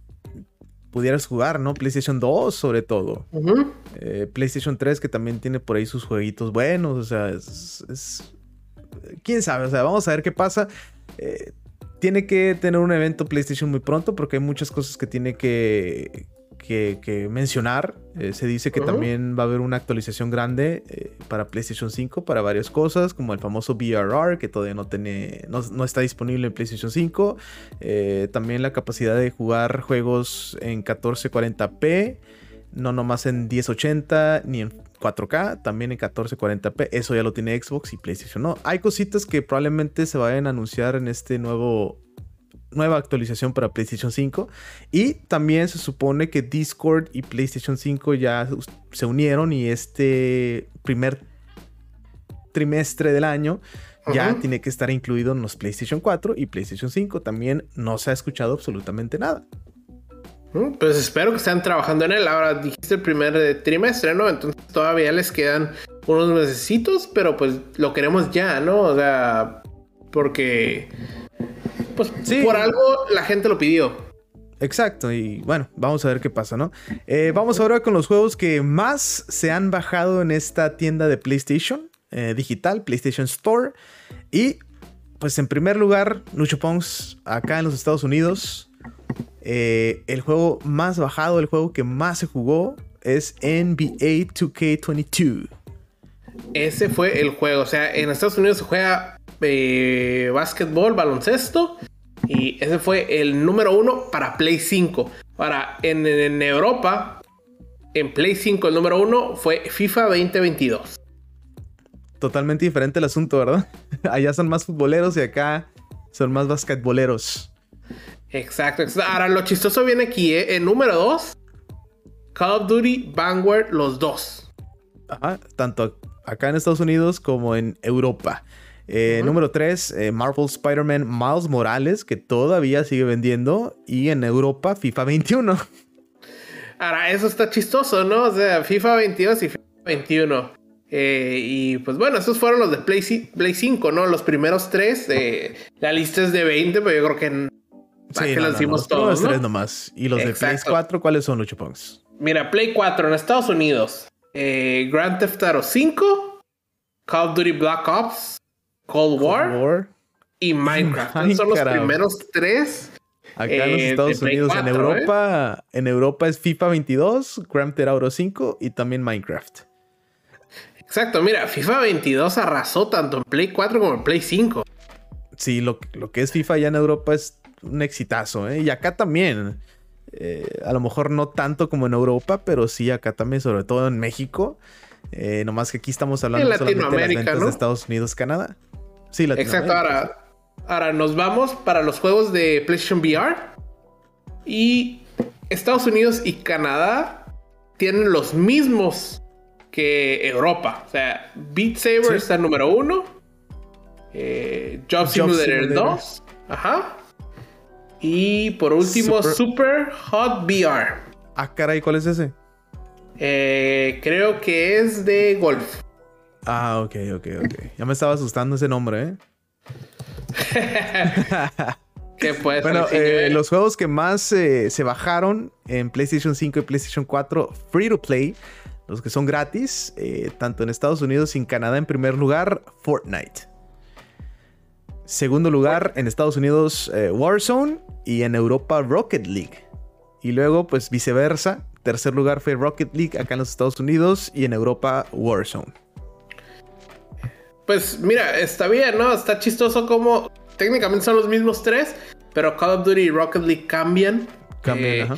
pudieras jugar, ¿no? PlayStation 2 sobre todo. Eh, PlayStation 3 que también tiene por ahí sus jueguitos buenos, o sea, es, quién sabe, o sea, vamos a ver qué pasa. Eh, tiene que tener un evento PlayStation muy pronto porque hay muchas cosas que tiene que, que, mencionar. Eh, se dice que también va a haber una actualización grande eh, para PlayStation 5 para varias cosas, como el famoso VRR que todavía no, tiene, no, está disponible en PlayStation 5. también la capacidad de jugar juegos en 1440p, no nomás en 1080 ni en 4K, también en 1440p. Eso ya lo tiene Xbox y PlayStation. No, hay cositas que probablemente se vayan a anunciar en este nuevo nueva actualización para PlayStation 5 y también se supone que Discord y PlayStation 5 ya se unieron y este primer trimestre del año ya tiene que estar incluido en los PlayStation 4 y PlayStation 5 también no se ha escuchado absolutamente nada. Pues espero que estén trabajando en él. Ahora dijiste el primer eh, trimestre, ¿no? Entonces todavía les quedan unos necesitos, pero pues lo queremos ya, ¿no? O sea, porque pues por algo la gente lo pidió. Exacto, y bueno, vamos a ver qué pasa, ¿no? Eh, vamos ahora con los juegos que más se han bajado en esta tienda de PlayStation eh, digital, PlayStation Store. Y pues en primer lugar, Lucho Pongs, acá en los Estados Unidos, eh, el juego más bajado, el juego que más se jugó es NBA 2K22. Ese fue el juego. O sea, en Estados Unidos se juega eh, básquetbol, baloncesto. Y ese fue el número uno para Play 5. Ahora, en, en Europa, en Play 5 el número uno fue FIFA 2022. Totalmente diferente el asunto, ¿verdad? Allá son más futboleros y acá son más basquetboleros. Exacto, Ahora lo chistoso viene aquí, ¿eh? En número 2, Call of Duty, Vanguard, los dos. Ajá, tanto acá en Estados Unidos como en Europa. Eh, número 3, eh, Marvel Spider-Man Miles Morales, que todavía sigue vendiendo. Y en Europa, FIFA 21. Ahora, eso está chistoso, ¿no? O sea, FIFA 22 y FIFA 21. Eh, y pues bueno, esos fueron los de Play, 5, ¿no? Los primeros tres. la lista es de 20, pero yo creo que. Sí, no, no, los todos. tres nomás. ¿Y los de Play 4 cuáles son, Lucho Pongs? Mira, Play 4 en Estados Unidos. Grand Theft Auto 5. Call of Duty Black Ops. Cold War, y Minecraft. son los primeros tres. Acá en los eh, Estados Unidos, en Europa, ¿eh? en Europa es FIFA 22, Grand Theft Auto 5 y también Minecraft. Exacto, mira, FIFA 22 arrasó tanto en Play 4 como en Play 5. Sí, lo, lo que es FIFA ya en Europa es un exitazo, ¿eh? Y acá también. Eh, a lo mejor no tanto como en Europa, pero sí acá también, sobre todo en México. nomás que aquí estamos hablando solamente de las ventas de Estados Unidos, Canadá. Sí, Exacto, ahora, ahora nos vamos para los juegos de PlayStation VR. Y Estados Unidos y Canadá tienen los mismos que Europa. O sea, Beat Saber está en número uno. Eh, Job, Simulator 2. Ajá. Y por último, Super, Hot VR. Ah, caray, ¿cuál es ese? Eh, creo que es de golf. Ah, ok, ok, ok. Ya me estaba asustando ese nombre, ¿eh? ¿Qué puede Bueno, eh, los juegos que más eh, se bajaron en PlayStation 5 y PlayStation 4 free to play, los que son gratis, eh, tanto en Estados Unidos y en Canadá, en primer lugar, Fortnite. Segundo lugar, en Estados Unidos, Warzone y en Europa, Rocket League. Y luego, pues viceversa. Tercer lugar fue Rocket League acá en los Estados Unidos y en Europa, Warzone. Pues mira, está bien, ¿no? Está chistoso como técnicamente son los mismos tres, pero Call of Duty y Rocket League cambian. Cambian, eh, ajá.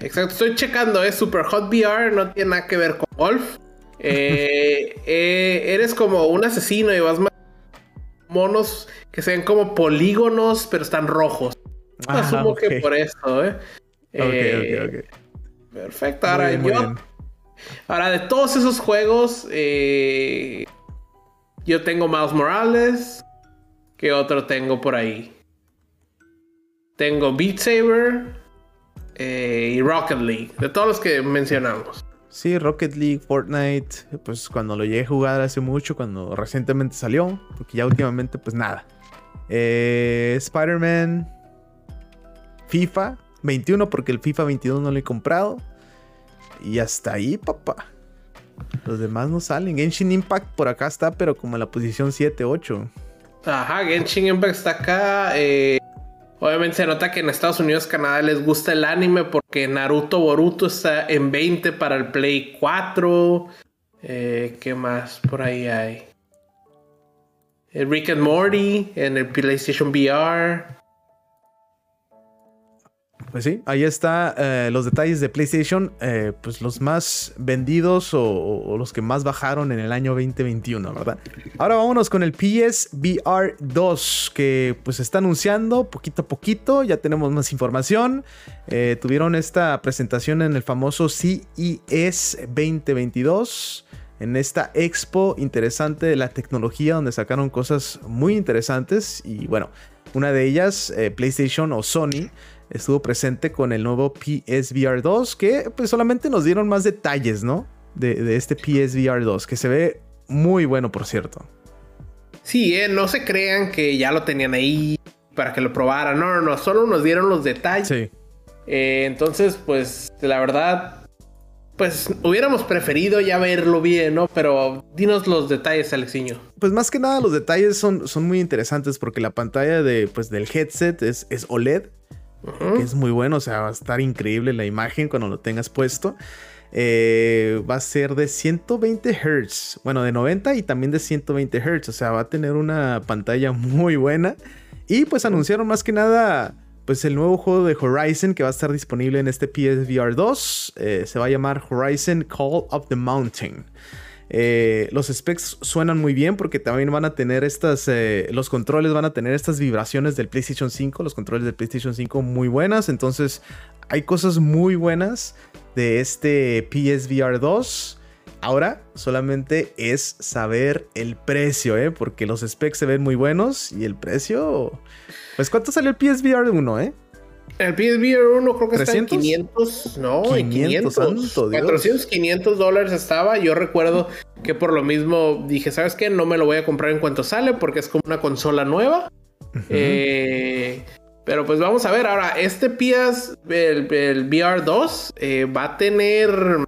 Exacto, estoy checando, es Super Hot VR, no tiene nada que ver con golf. Eh, eh, eres como un asesino y vas más monos que se ven como polígonos, pero están rojos. Asumo que por eso, ¿eh? Ok, ok, ok. Perfecto, ahora yo. Ahora, de todos esos juegos, eh, yo tengo Miles Morales. ¿Qué otro tengo por ahí? Tengo Beat Saber eh, y Rocket League. De todos los que mencionamos. Sí, Rocket League, Fortnite. Pues cuando lo llegué a jugar hace mucho, cuando recientemente salió. Porque ya últimamente, pues nada. Eh, Spider-Man. FIFA 21, porque el FIFA 22 no lo he comprado. Y hasta ahí, papá. Los demás no salen. Genshin Impact por acá está, pero como en la posición 7, 8. Ajá, Genshin Impact está acá. Eh, obviamente se nota que en Estados Unidos, Canadá les gusta el anime porque Naruto Boruto está en 20 para el Play 4. Eh, ¿Qué más por ahí hay? El Rick and Morty en el PlayStation VR. Pues sí, ahí está eh, los detalles de PlayStation, eh, pues los más vendidos o, los que más bajaron en el año 2021, ¿verdad? Ahora vámonos con el PSVR 2, que pues está anunciando poquito a poquito, ya tenemos más información. Eh, tuvieron esta presentación en el famoso CES 2022 en esta expo interesante de la tecnología donde sacaron cosas muy interesantes y bueno, una de ellas, PlayStation o Sony, estuvo presente con el nuevo PSVR 2, que pues solamente nos dieron más detalles, ¿no? De, este PSVR 2, que se ve muy bueno, por cierto. Sí, eh, no se crean que ya lo tenían ahí para que lo probaran. No, no, no, solo nos dieron los detalles. Sí. Eh, entonces, pues, la verdad, pues hubiéramos preferido ya verlo bien, ¿no? Pero dinos los detalles, Alexiño. Pues más que nada, los detalles son, son muy interesantes porque la pantalla de, pues, del headset es, es OLED es muy bueno, o sea, va a estar increíble la imagen cuando lo tengas puesto. Eh, va a ser de 120 Hz, bueno, de 90 y también de 120 Hz, o sea, va a tener una pantalla muy buena. Y pues anunciaron más que nada, pues el nuevo juego de Horizon que va a estar disponible en este PSVR 2, eh, se va a llamar Horizon Call of the Mountain. Eh, los specs suenan muy bien porque también van a tener estas, los controles van a tener estas vibraciones del PlayStation 5, los controles del PlayStation 5 muy buenas, entonces hay cosas muy buenas de este PSVR 2. Ahora solamente es saber el precio, ¿eh? porque los specs se ven muy buenos y el precio... Pues ¿cuánto sale el PSVR 1, eh? El PSVR 1 creo que está en 500, no, 500, 500 400, 500 dólares estaba. Yo recuerdo que por lo mismo dije, ¿sabes qué? No me lo voy a comprar en cuanto sale porque es como una consola nueva. eh, pero pues vamos a ver, ahora este PS, el, VR2, eh, va a tener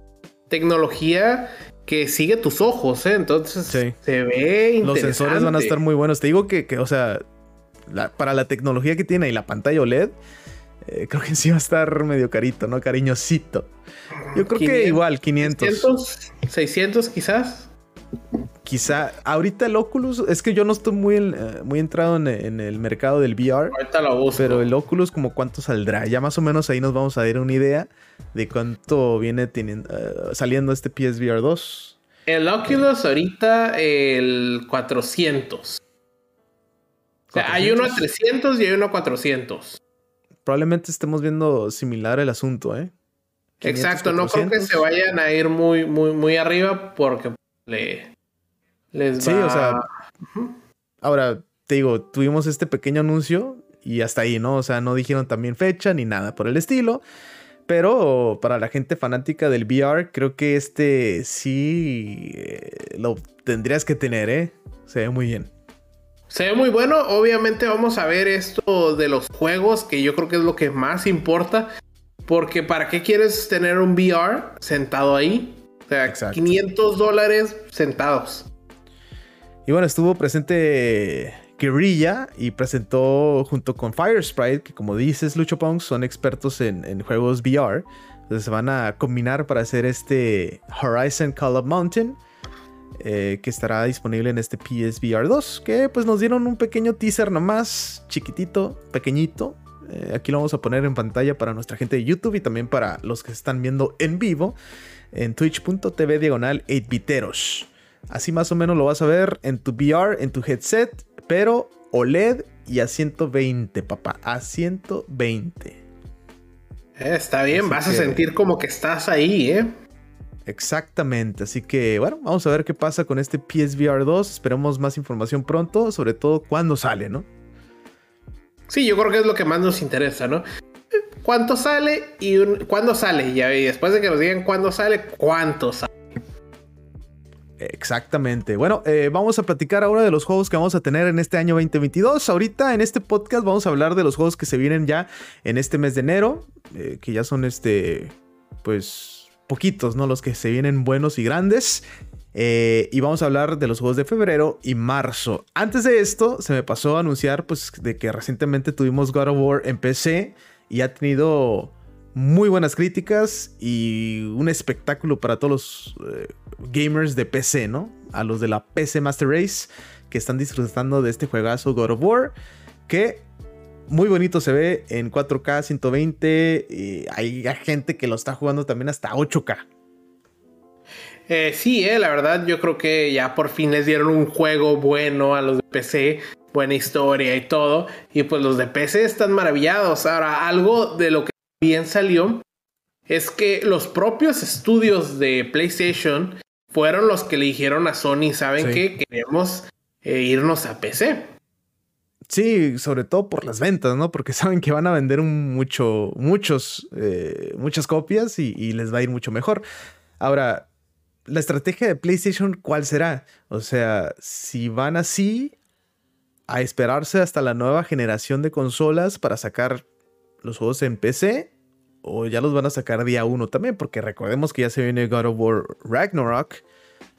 tecnología que sigue tus ojos, ¿eh? Entonces se ve interesante. Los sensores van a estar muy buenos. Te digo que, o sea, para la tecnología que tiene y la pantalla OLED, eh, creo que sí va a estar medio carito, ¿no? Cariñosito. Yo creo que igual, 500. 600, 600 quizás quizá ahorita el Oculus, es que yo no estoy muy, eh, muy entrado en, el mercado del VR. Ahorita lo busco. Pero el Oculus, como cuánto saldrá. Ya más o menos ahí nos vamos a dar una idea de cuánto viene teniendo, eh, saliendo este PSVR 2. El Oculus ahorita el 400. O sea, hay uno a 300 y hay uno a 400. Probablemente estemos viendo similar el asunto, ¿eh? Exacto, no creo que se vayan a ir muy, muy, muy arriba porque le, Sí, o sea. Ahora, te digo, tuvimos este pequeño anuncio y hasta ahí, ¿no? O sea, no dijeron también fecha ni nada por el estilo. Pero para la gente fanática del VR, creo que este sí eh, lo tendrías que tener, ¿eh? Se ve muy bien. Se ve muy bueno. Obviamente vamos a ver esto de los juegos, que yo creo que es lo que más importa. Porque ¿para qué quieres tener un VR sentado ahí? O sea, 500 dólares sentados. Y bueno, estuvo presente Guerrilla y presentó junto con Fire Sprite, que como dices, Lucho Pong son expertos en, juegos VR. Entonces se van a combinar para hacer este Horizon Call of Mountain. Eh, que estará disponible en este PSVR 2. Que pues nos dieron un pequeño teaser nomás, chiquitito, pequeñito. Eh, aquí lo vamos a poner en pantalla para nuestra gente de YouTube y también para los que están viendo en vivo en twitch.tv diagonal 8biteros. Así más o menos lo vas a ver en tu VR, en tu headset, pero OLED y a 120, papá, a 120. Eh, está bien, vas a sentir como que estás ahí, ¿eh? Exactamente, así que bueno, vamos a ver qué pasa con este PSVR 2. Esperemos más información pronto, sobre todo cuándo sale, ¿no? Sí, yo creo que es lo que más nos interesa, ¿no? ¿Cuánto sale y cuándo sale? y después de que nos digan cuándo sale, ¿cuánto sale? Exactamente. Bueno, eh, vamos a platicar ahora de los juegos que vamos a tener en este año 2022. Ahorita en este podcast vamos a hablar de los juegos que se vienen ya en este mes de enero, eh, que ya son este, pues, poquitos, ¿no? Los que se vienen buenos y grandes. Eh, y vamos a hablar de los juegos de febrero y marzo. Antes de esto, se me pasó a anunciar, pues, de que recientemente tuvimos God of War en PC y ha tenido muy buenas críticas y un espectáculo para todos los eh, gamers de PC, ¿no? A los de la PC Master Race que están disfrutando de este juegazo God of War, que muy bonito se ve en 4K 120 y hay gente que lo está jugando también hasta 8K. Eh, sí, eh, la verdad yo creo que ya por fin les dieron un juego bueno a los de PC, buena historia y todo, y pues los de PC están maravillados. Ahora, algo de lo que bien salió es que los propios estudios de PlayStation fueron los que le dijeron a Sony, ¿saben qué? Queremos eh, irnos a PC. Sí, sobre todo por las ventas, ¿no? Porque saben que van a vender mucho, muchos, eh, muchas copias y, y, les va a ir mucho mejor. Ahora, la estrategia de PlayStation, ¿cuál será? O sea, si van así a esperarse hasta la nueva generación de consolas para sacar los juegos en PC o ya los van a sacar día uno también, porque recordemos que ya se viene God of War Ragnarok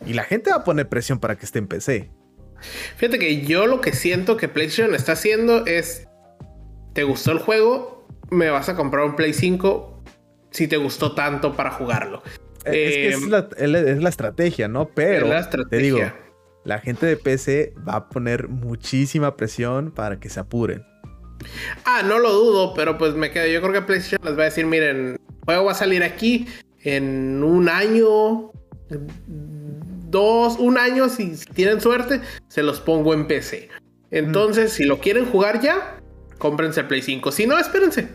y la gente va a poner presión para que esté en PC. Fíjate que yo lo que siento que PlayStation está haciendo es, ¿te gustó el juego? me vas a comprar un Play 5 si te gustó tanto para jugarlo. Eh, es que es, la, es la, estrategia, ¿no? Pero te digo, la gente de PC va a poner muchísima presión para que se apuren. Ah, no lo dudo, pero pues me quedo. Yo creo que PlayStation les va a decir: miren, el juego va a salir aquí en un año, dos, un año, si, tienen suerte, se los pongo en PC. Entonces, si lo quieren jugar ya, cómprense el Play 5. Si no, espérense.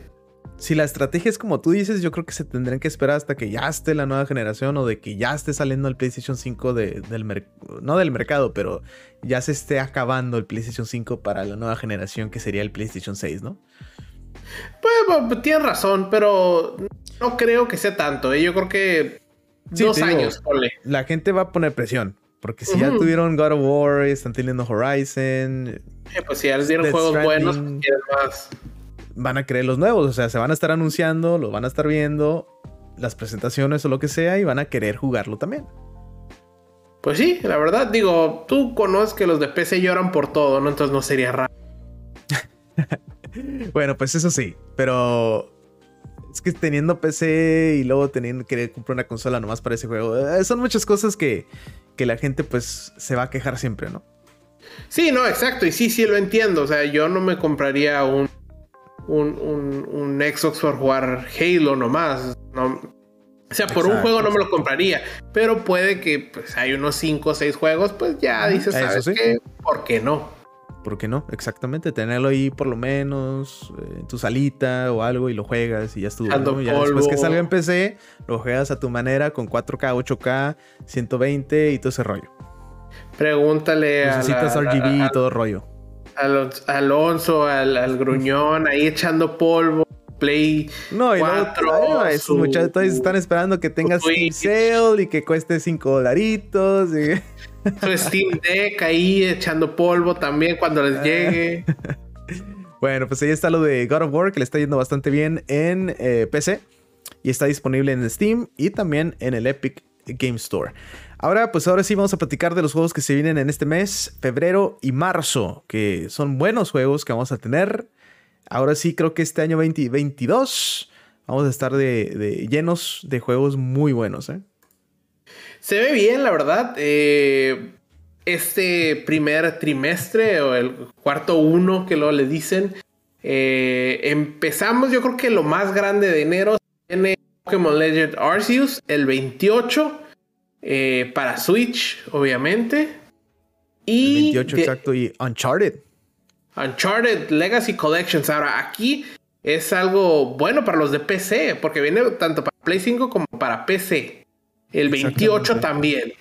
Si la estrategia es como tú dices, yo creo que se tendrían que esperar hasta que ya esté la nueva generación o de que ya esté saliendo el PlayStation 5 del mercado, no del mercado, pero ya se esté acabando el PlayStation 5 para la nueva generación que sería el PlayStation 6, ¿no? Pues, pues tienes razón, pero no creo que sea tanto. ¿eh? Yo creo que dos años, La gente va a poner presión. Porque si ya tuvieron God of War, están teniendo Horizon. Eh, pues si ya les dieron juegos buenos, quieren más. Van a creer los nuevos. O sea, se van a estar anunciando, lo van a estar viendo, las presentaciones o lo que sea, y van a querer jugarlo también. Pues sí, la verdad, digo, tú conoces que los de PC lloran por todo, ¿no? Entonces no sería raro. bueno, pues eso sí, pero es que teniendo PC y luego teniendo que comprar una consola nomás para ese juego, eh, son muchas cosas que, que la gente pues se va a quejar siempre, ¿no? Sí, no, exacto, y sí, sí lo entiendo, o sea, yo no me compraría un, un, un, Xbox por jugar Halo nomás, no, o sea, por un juego no me lo compraría, pero puede que pues hay unos 5 o 6 juegos, pues ya dices, ¿sabes qué? ¿Por qué no? ¿Por qué no? Exactamente, tenerlo ahí por lo menos eh, en tu salita o algo y lo juegas y ya estuvo. ¿no? Ya después que salga en PC, lo juegas a tu manera con 4K, 8K, 120 y todo ese rollo. Pregúntale a. Necesitas RGB y todo rollo. Al, Alonso, al, gruñón, ahí echando polvo. Play no, y 4, esos muchachos están esperando que tengas Steam Sale y que cueste 5 dolaritos. Y... Su Steam Deck ahí echando polvo también cuando les llegue. bueno, pues ahí está lo de God of War, que le está yendo bastante bien en eh, PC. Y está disponible en Steam y también en el Epic Game Store. Ahora, pues ahora sí vamos a platicar de los juegos que se vienen en este mes, febrero y marzo, que son buenos juegos que vamos a tener. Ahora sí, creo que este año 2022 vamos a estar de, llenos de juegos muy buenos. ¿eh? Se ve bien, la verdad. Eh, este primer trimestre o el cuarto uno que lo le dicen. Eh, empezamos, yo creo que lo más grande de enero tiene Pokémon Legend Arceus el 28 eh, para Switch, obviamente. Y 28 exacto y Uncharted. Uncharted Legacy Collections. Ahora, aquí es algo bueno para los de PC, porque viene tanto para Play 5 como para PC. El 28 también.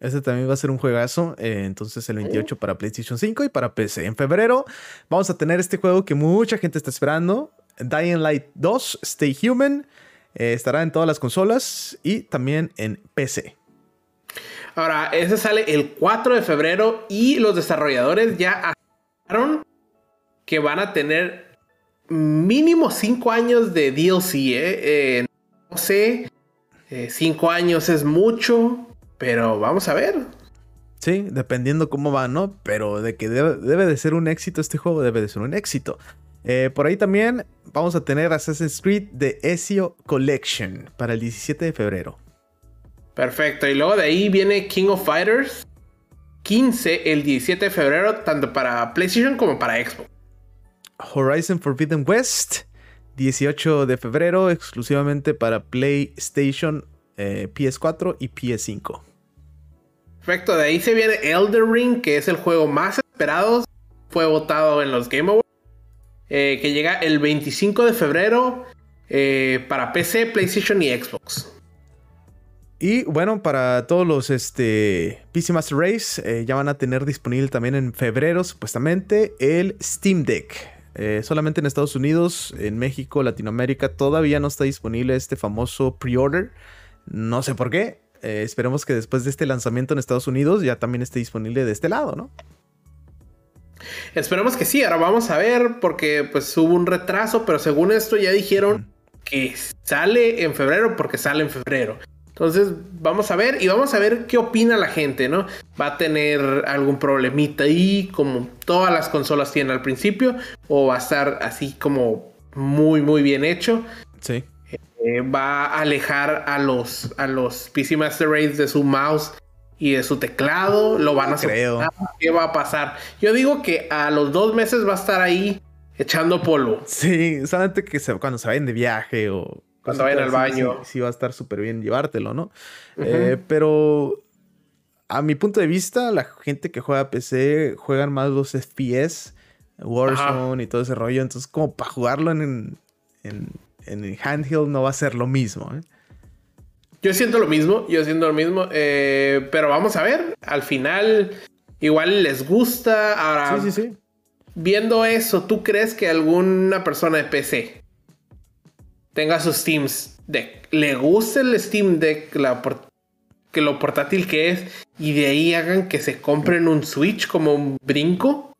Ese también va a ser un juegazo. Eh, entonces, el 28 para PlayStation 5 y para PC. En febrero vamos a tener este juego que mucha gente está esperando: Dying Light 2, Stay Human. Eh, estará en todas las consolas y también en PC. Ahora, ese sale el 4 de febrero y los desarrolladores ya anunciaron que van a tener mínimo 5 años de DLC. ¿eh? no sé eh, cinco años es mucho, pero vamos a ver. Sí, dependiendo cómo va, ¿no? Pero de que debe, de ser un éxito este juego, debe de ser un éxito. Eh, por ahí también vamos a tener Assassin's Creed The Ezio Collection para el 17 de febrero. Perfecto, y luego de ahí viene King of Fighters 15 el 17 de febrero, tanto para PlayStation como para Xbox. Horizon Forbidden West 18 de febrero exclusivamente para PlayStation, eh, PS4 y PS5. Perfecto, de ahí se viene Elder Ring, que es el juego más esperado. Fue votado en los Game Awards. Eh, que llega el 25 de febrero eh, para PC, PlayStation y Xbox. Y bueno, para todos los este, PC Master Race, ya van a tener disponible también en febrero, supuestamente, el Steam Deck. Eh, solamente en Estados Unidos, en México, Latinoamérica, todavía no está disponible este famoso pre-order. No sé por qué. Eh, esperemos que después de este lanzamiento en Estados Unidos ya también esté disponible de este lado, ¿no? Esperemos que sí, ahora vamos a ver porque pues hubo un retraso, pero según esto ya dijeron que sale en febrero porque sale en febrero. Entonces, vamos a ver y vamos a ver qué opina la gente, ¿no? ¿Va a tener algún problemita ahí, como todas las consolas tienen al principio? ¿O va a estar así como muy, muy bien hecho. Sí. Eh, va a alejar a los, a los PC Master Race de su mouse y de su teclado. Lo van a hacer. ¿Qué va a pasar? Yo digo que a los dos meses va a estar ahí echando polvo. Sí, solamente que cuando se vayan de viaje o cuando vayan al baño. Sí, va a estar súper bien llevártelo, ¿no? Eh, pero a mi punto de vista, la gente que juega PC juegan más los FPS, Warzone y todo ese rollo. Entonces, como para jugarlo en, en, en handheld no va a ser lo mismo. ¿eh? Yo siento lo mismo, yo siento lo mismo. Eh, pero vamos a ver, al final igual les gusta. Ahora, sí, sí, sí. Viendo eso, ¿tú crees que alguna persona de PC tenga su Steam Deck, le guste el Steam Deck, la que lo portátil que es, y de ahí hagan que se compren un Switch como un brinco?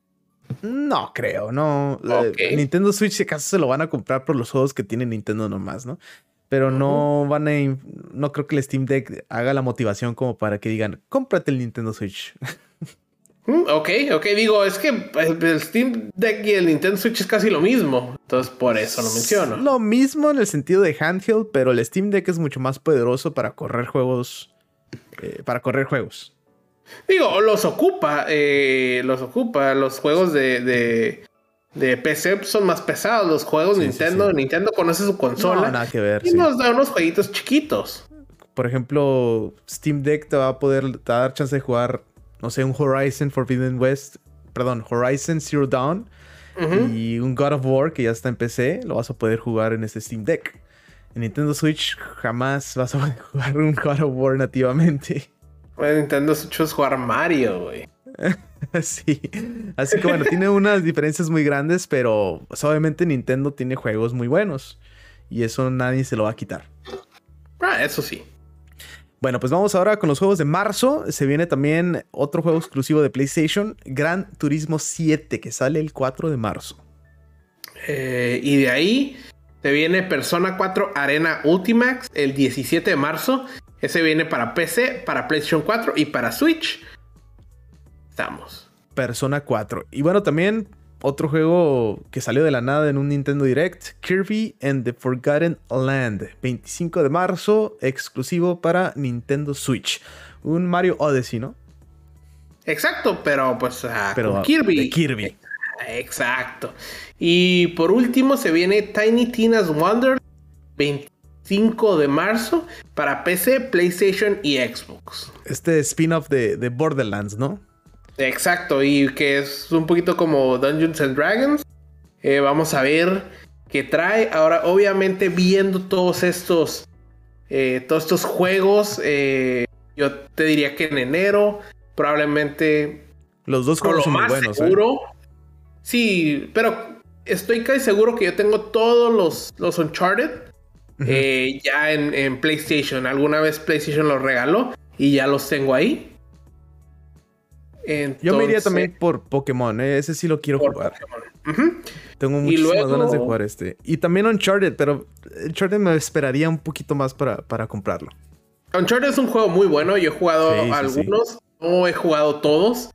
No creo, no. Eh, Nintendo Switch, si acaso se lo van a comprar por los juegos que tiene Nintendo nomás, ¿no? Pero no van a. No creo que el Steam Deck haga la motivación como para que digan, cómprate el Nintendo Switch. Mm, ok, ok, digo, es que el Steam Deck y el Nintendo Switch es casi lo mismo. Entonces, por eso lo menciono. Lo mismo en el sentido de handheld, pero el Steam Deck es mucho más poderoso para correr juegos. Eh, para correr juegos. Digo, los ocupa, eh, los ocupa. Los juegos de, de, PC son más pesados. Los juegos Nintendo, Nintendo conoce su consola. No, nada que ver. Y nos da unos jueguitos chiquitos. Por ejemplo, Steam Deck te va a poder te va a dar chance de jugar no sé, un Horizon Forbidden West, perdón, Horizon Zero Dawn y un God of War que ya está en PC, lo vas a poder jugar en este Steam Deck. En Nintendo Switch jamás vas a poder jugar un God of War nativamente. En Nintendo Switch es jugar Mario, güey. sí. Así que bueno, tiene unas diferencias muy grandes, pero pues, obviamente Nintendo tiene juegos muy buenos. Y eso nadie se lo va a quitar. Ah, eso sí. Bueno, pues vamos ahora con los juegos de marzo. Se viene también otro juego exclusivo de PlayStation, Gran Turismo 7, que sale el 4 de marzo. Eh, y de ahí se viene Persona 4 Arena Ultimax el 17 de marzo. Ese viene para PC, para PlayStation 4 y para Switch. Estamos. Persona 4. Y bueno, también otro juego que salió de la nada en un Nintendo Direct, Kirby and the Forgotten Land, 25 de marzo, exclusivo para Nintendo Switch. Un Mario Odyssey, ¿no? Exacto, pero pues ah, pero Kirby. Kirby. Exacto. Y por último se viene Tiny Tina's Wonder, 25 de marzo, para PC, PlayStation y Xbox. Este spin-off de, de Borderlands, ¿no? Exacto, y que es un poquito como Dungeons and Dragons. Eh, vamos a ver qué trae. Ahora, obviamente, viendo todos estos, eh, todos estos juegos, eh, yo te diría que en enero, probablemente. Los dos juegos son muy buenos. Seguro. Sí, pero estoy casi seguro que yo tengo todos los, los Uncharted ya en, en PlayStation. Alguna vez PlayStation los regaló y ya los tengo ahí. Yo me iría también por Pokémon, ¿eh? ese sí lo quiero jugar. Tengo muchísimas ganas de jugar este. Y también Uncharted, pero Uncharted me esperaría un poquito más para, para comprarlo. Uncharted es un juego muy bueno, yo he jugado algunos, no he jugado todos.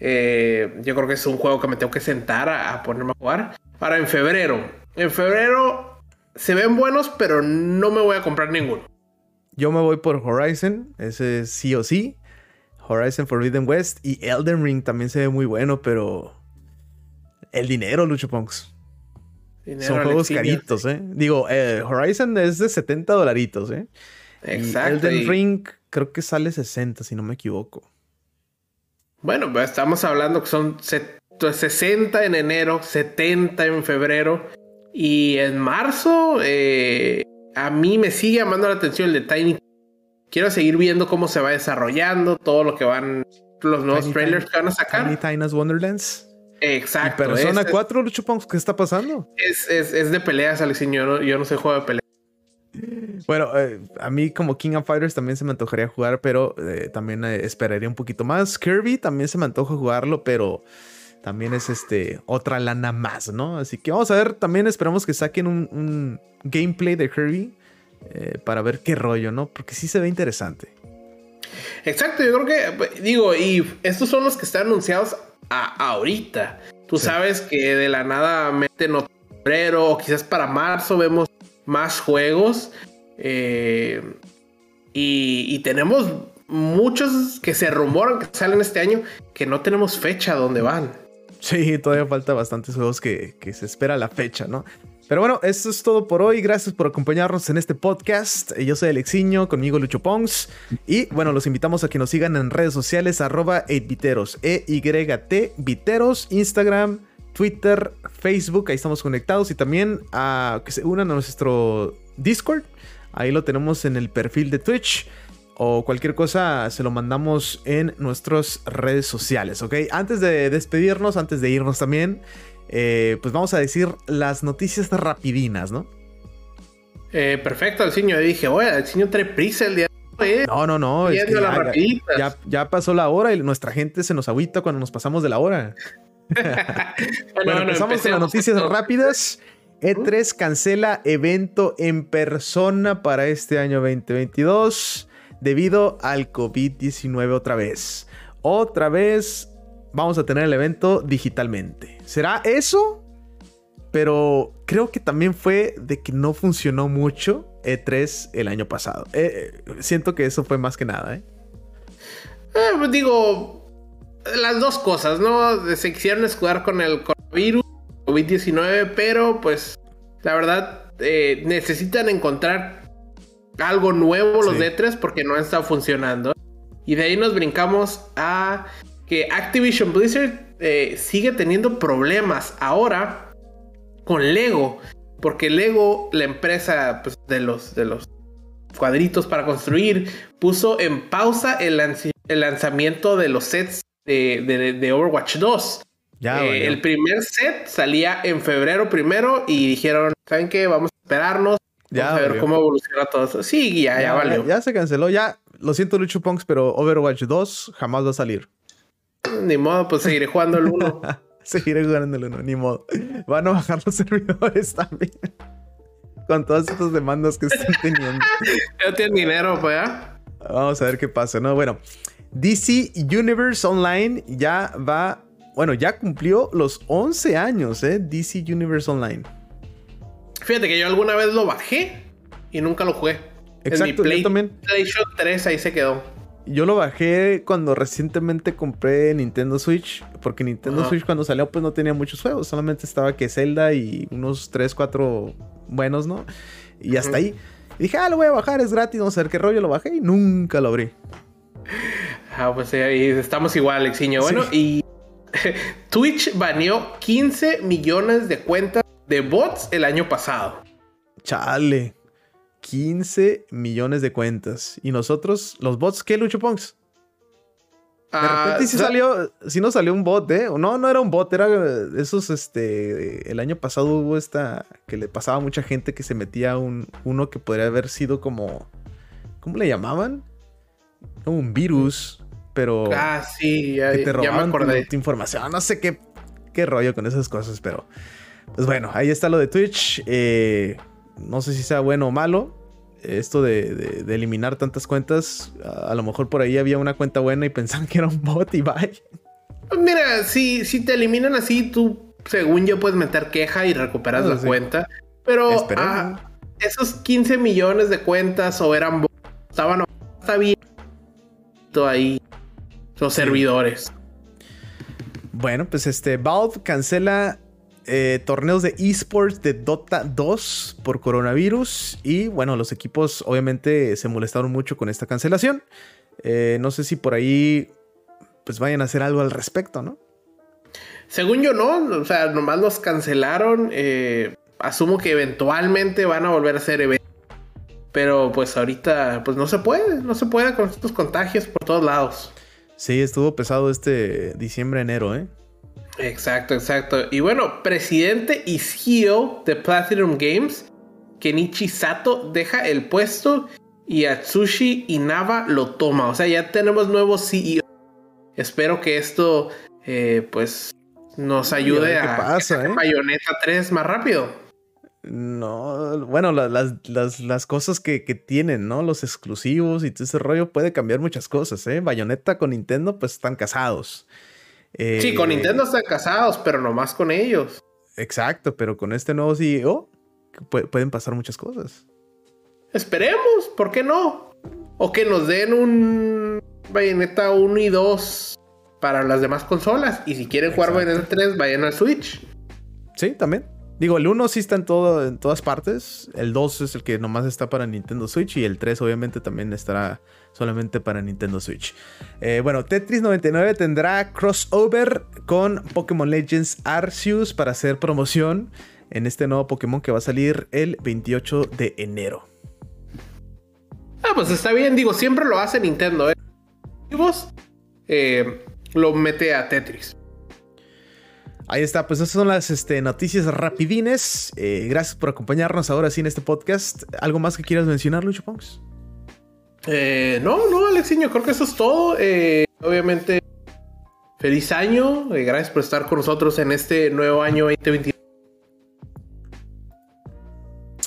Eh, yo creo que es un juego que me tengo que sentar a, ponerme a jugar. Para en febrero. En febrero se ven buenos, pero no me voy a comprar ninguno. Yo me voy por Horizon, ese sí o sí. Horizon Forbidden West y Elden Ring también se ve muy bueno, pero el dinero, Lucho Punks. Son juegos caritos, ¿eh? Digo, eh, Horizon es de 70 dolaritos, ¿eh? Exacto. Elden Ring creo que sale 60, si no me equivoco. Bueno, pues estamos hablando que son 60 en enero, 70 en febrero. Y en marzo, eh, a mí me sigue llamando la atención el de Tiny quiero seguir viendo cómo se va desarrollando, todo lo que van, los nuevos trailers que van a sacar. Tiny Tina's Wonderlands. Exacto. ¿Y Persona 4, Lucho ¿qué está pasando? Es, es, de peleas, Alex, yo no, yo no sé juego de peleas. Bueno, eh, a mí como King of Fighters también se me antojaría jugar, pero eh, también eh, esperaría un poquito más. Kirby también se me antoja jugarlo, pero también es este otra lana más, ¿no? Así que vamos a ver, también esperamos que saquen un gameplay de Kirby eh, para ver qué rollo, ¿no? Porque sí se ve interesante. Exacto, yo creo que, digo, y estos son los que están anunciados a ahorita. Tú sabes que de la nada meten febrero o quizás para marzo vemos más juegos. Eh, y, tenemos muchos que se rumoran que salen este año que no tenemos fecha donde van. Sí, todavía falta bastantes juegos que, que se espera la fecha, ¿no? Pero bueno, eso es todo por hoy. Gracias por acompañarnos en este podcast. Yo soy Alexiño, conmigo Lucho Pongs. Y bueno, los invitamos a que nos sigan en redes sociales, arroba 8viteros, E-Y-T, Viteros, Instagram, Twitter, Facebook. Ahí estamos conectados. Y también a que se unan a nuestro Discord. Ahí lo tenemos en el perfil de Twitch. O cualquier cosa se lo mandamos en nuestras redes sociales, ¿ok? Antes de despedirnos, antes de irnos también. Eh, pues vamos a decir las noticias rapidinas, ¿no? Eh, perfecto, el señor dije, oye, el señor trae prisa el día de hoy. No, no, no. ya, pasó la hora y nuestra gente se nos agüita cuando nos pasamos de la hora. bueno, empezamos con las noticias rápidas. E3 cancela evento en persona para este año 2022 debido al COVID-19 otra vez. Otra vez vamos a tener el evento digitalmente. ¿Será eso? Pero creo que también fue de que no funcionó mucho E3 el año pasado. Eh, eh, siento que eso fue más que nada, ¿eh? ¿eh? pues digo, las dos cosas, ¿no? Se quisieron escudar con el coronavirus, COVID-19, pero pues la verdad necesitan encontrar algo nuevo los E3 porque no han estado funcionando. Y de ahí nos brincamos a que Activision Blizzard eh, sigue teniendo problemas ahora con Lego. Porque Lego, la empresa pues, de, los, de los cuadritos para construir, puso en pausa el, lanzamiento de los sets de, Overwatch 2. Ya, eh, el primer set salía en febrero primero y dijeron, ¿saben qué? Vamos a esperarnos. Ya, a ver cómo evoluciona todo eso. Sí, ya, ya, valió. Ya, se canceló. Ya, lo siento, Lucho Punks, pero Overwatch 2 jamás va a salir. Ni modo, pues seguiré jugando el 1. seguiré jugando el 1, ni modo. Van a bajar los servidores también. Con todas estas demandas que están teniendo. ya tienen dinero, pues Vamos a ver qué pasa, ¿no? Bueno, DC Universe Online ya va. Bueno, ya cumplió los 11 años, ¿eh? DC Universe Online. Fíjate que yo alguna vez lo bajé y nunca lo jugué. Exacto, en mi también. PlayStation 3 ahí se quedó. Yo lo bajé cuando recientemente compré Nintendo Switch, porque Nintendo Switch cuando salió pues no tenía muchos juegos, solamente estaba que Zelda y unos 3, 4 buenos, ¿no? Y hasta ahí. dije, ah, lo voy a bajar, es gratis, a ver qué rollo, lo bajé y nunca lo abrí. Ah, pues ahí estamos igual, Alexiño. Bueno, y Twitch baneó 15 millones de cuentas de bots el año pasado. Chale. 15 millones de cuentas. Y nosotros, los bots, ¿qué, Lucho Punks? De ah, repente sí salió, sí nos salió un bot, ¿eh? No, no era un bot, era esos, este, el año pasado hubo esta, que le pasaba a mucha gente que se metía un, uno que podría haber sido como, ¿cómo le llamaban? un virus, pero... Ah, sí, ya, que te robaban tu, información, no sé qué, qué rollo con esas cosas, pero... Pues bueno, ahí está lo de Twitch. Eh, no sé si sea bueno o malo. Esto de, eliminar tantas cuentas, a, lo mejor por ahí había una cuenta buena y pensaban que era un bot y bye. Pues mira, si, si te eliminan así, tú, según yo, puedes meter queja y recuperas la cuenta. Pero ah, esos 15 millones de cuentas o eran bots, estaban está bien ahí los servidores. Bueno, pues este Valve cancela eh, torneos de esports de Dota 2 por coronavirus. Y bueno, los equipos obviamente se molestaron mucho con esta cancelación. Eh, no sé si por ahí pues vayan a hacer algo al respecto, ¿no? Según yo no, o sea, nomás los cancelaron. Eh, asumo que eventualmente van a volver a hacer eventos. Pero pues ahorita pues no se puede, no se puede con estos contagios por todos lados. Sí, estuvo pesado este diciembre, enero, ¿eh? Exacto, exacto. Y bueno, presidente y CEO de Platinum Games, Kenichi Sato, deja el puesto y Atsushi Inaba lo toma. O sea, ya tenemos nuevo CEO. Espero que esto, eh, pues, nos ayude a, pasa, ¿eh? Bayonetta 3 más rápido. No, bueno, las, cosas que, que, tienen, ¿no? Los exclusivos y todo ese rollo puede cambiar muchas cosas, ¿eh? Bayonetta con Nintendo, pues están casados sí, con eh, Nintendo están casados, pero no más con ellos. Exacto, pero con este nuevo CEO pueden pasar muchas cosas. Esperemos, ¿por qué no? O que nos den un Bayonetta 1 y 2 para las demás consolas. Y si quieren jugar Bayonetta 3, vayan al Switch. Sí, también. Digo, el 1 sí está en, todo, en todas partes. El 2 es el que nomás está para Nintendo Switch. Y el 3 obviamente también estará solamente para Nintendo Switch. Eh, bueno, Tetris 99 tendrá crossover con Pokémon Legends Arceus para hacer promoción en este nuevo Pokémon que va a salir el 28 de enero. Ah, pues está bien. Digo, siempre lo hace Nintendo. ¿eh? eh lo mete a Tetris. Ahí está, pues esas son las este, noticias rapidines. Eh, gracias por acompañarnos ahora sí en este podcast. ¿Algo más que quieras mencionar, Lucho Ponks? Eh, no, no, Alexiño, creo que eso es todo. Eh, obviamente, feliz año. gracias por estar con nosotros en este nuevo año 2021.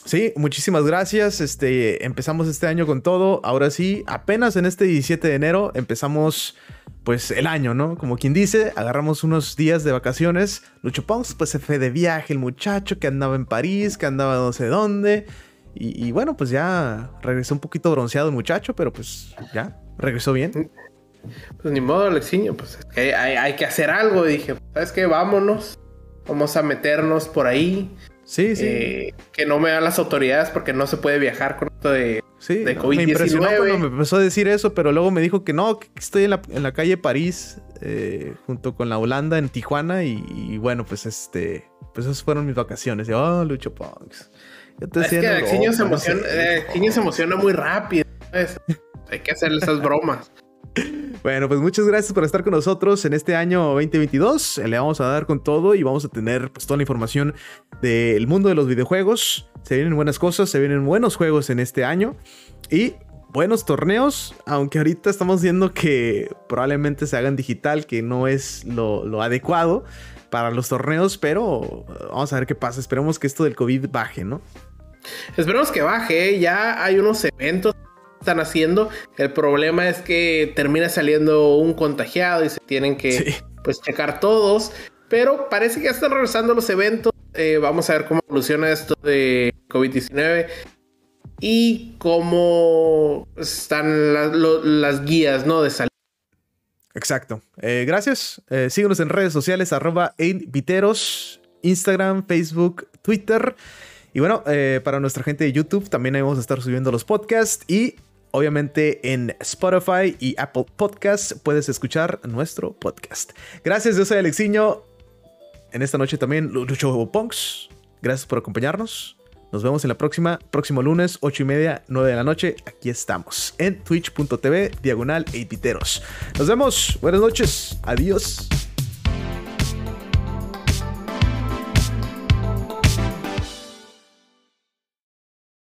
Sí, muchísimas gracias. Este, empezamos este año con todo. Ahora sí, apenas en este 17 de enero empezamos pues el año, ¿no? Como quien dice, agarramos unos días de vacaciones. Lucho Ponks, pues se fue de viaje el muchacho que andaba en París, que andaba no sé dónde. Y, bueno, pues ya regresó un poquito bronceado el muchacho, pero pues ya, regresó bien. Pues ni modo, Alexiño, pues hay, que hacer algo. dije, ¿sabes qué? Vámonos. Vamos a meternos por ahí. Sí, sí. Eh, que no me dan las autoridades porque no se puede viajar con esto de Sí, me impresionó cuando me empezó a decir eso, pero luego me dijo que no, que estoy en la, calle París, eh, junto con la Holanda en Tijuana, y, bueno, pues este, pues esas fueron mis vacaciones. Y, oh, Lucho Punks. Es que el se, emociona, eh, se emociona muy rápido. Hay que hacerle esas bromas. Bueno, pues muchas gracias por estar con nosotros en este año 2022. Le vamos a dar con todo y vamos a tener pues, toda la información del mundo de los videojuegos. Se vienen buenas cosas, se vienen buenos juegos en este año y buenos torneos, aunque ahorita estamos viendo que probablemente se hagan digital, que no es lo, adecuado para los torneos, pero vamos a ver qué pasa. Esperemos que esto del COVID baje, ¿no? Esperemos que baje, ¿eh? ya hay unos eventos están haciendo. El problema es que termina saliendo un contagiado y se tienen que pues checar todos. Pero parece que ya están regresando los eventos. Eh, vamos a ver cómo evoluciona esto de COVID-19 y cómo están las guías ¿no? de salud. Exacto. Eh, gracias. Eh, síguenos en redes sociales, arroba Viteros, Instagram, Facebook, Twitter. Y bueno, para nuestra gente de YouTube también vamos a estar subiendo los podcasts y Obviamente en Spotify y Apple Podcasts puedes escuchar nuestro podcast. Gracias, yo soy Alexiño. En esta noche también Lucho Punks. Gracias por acompañarnos. Nos vemos en la próxima, próximo lunes, 8 y media, 9 de la noche. Aquí estamos en twitch.tv, diagonal Nos vemos. Buenas noches. Adiós.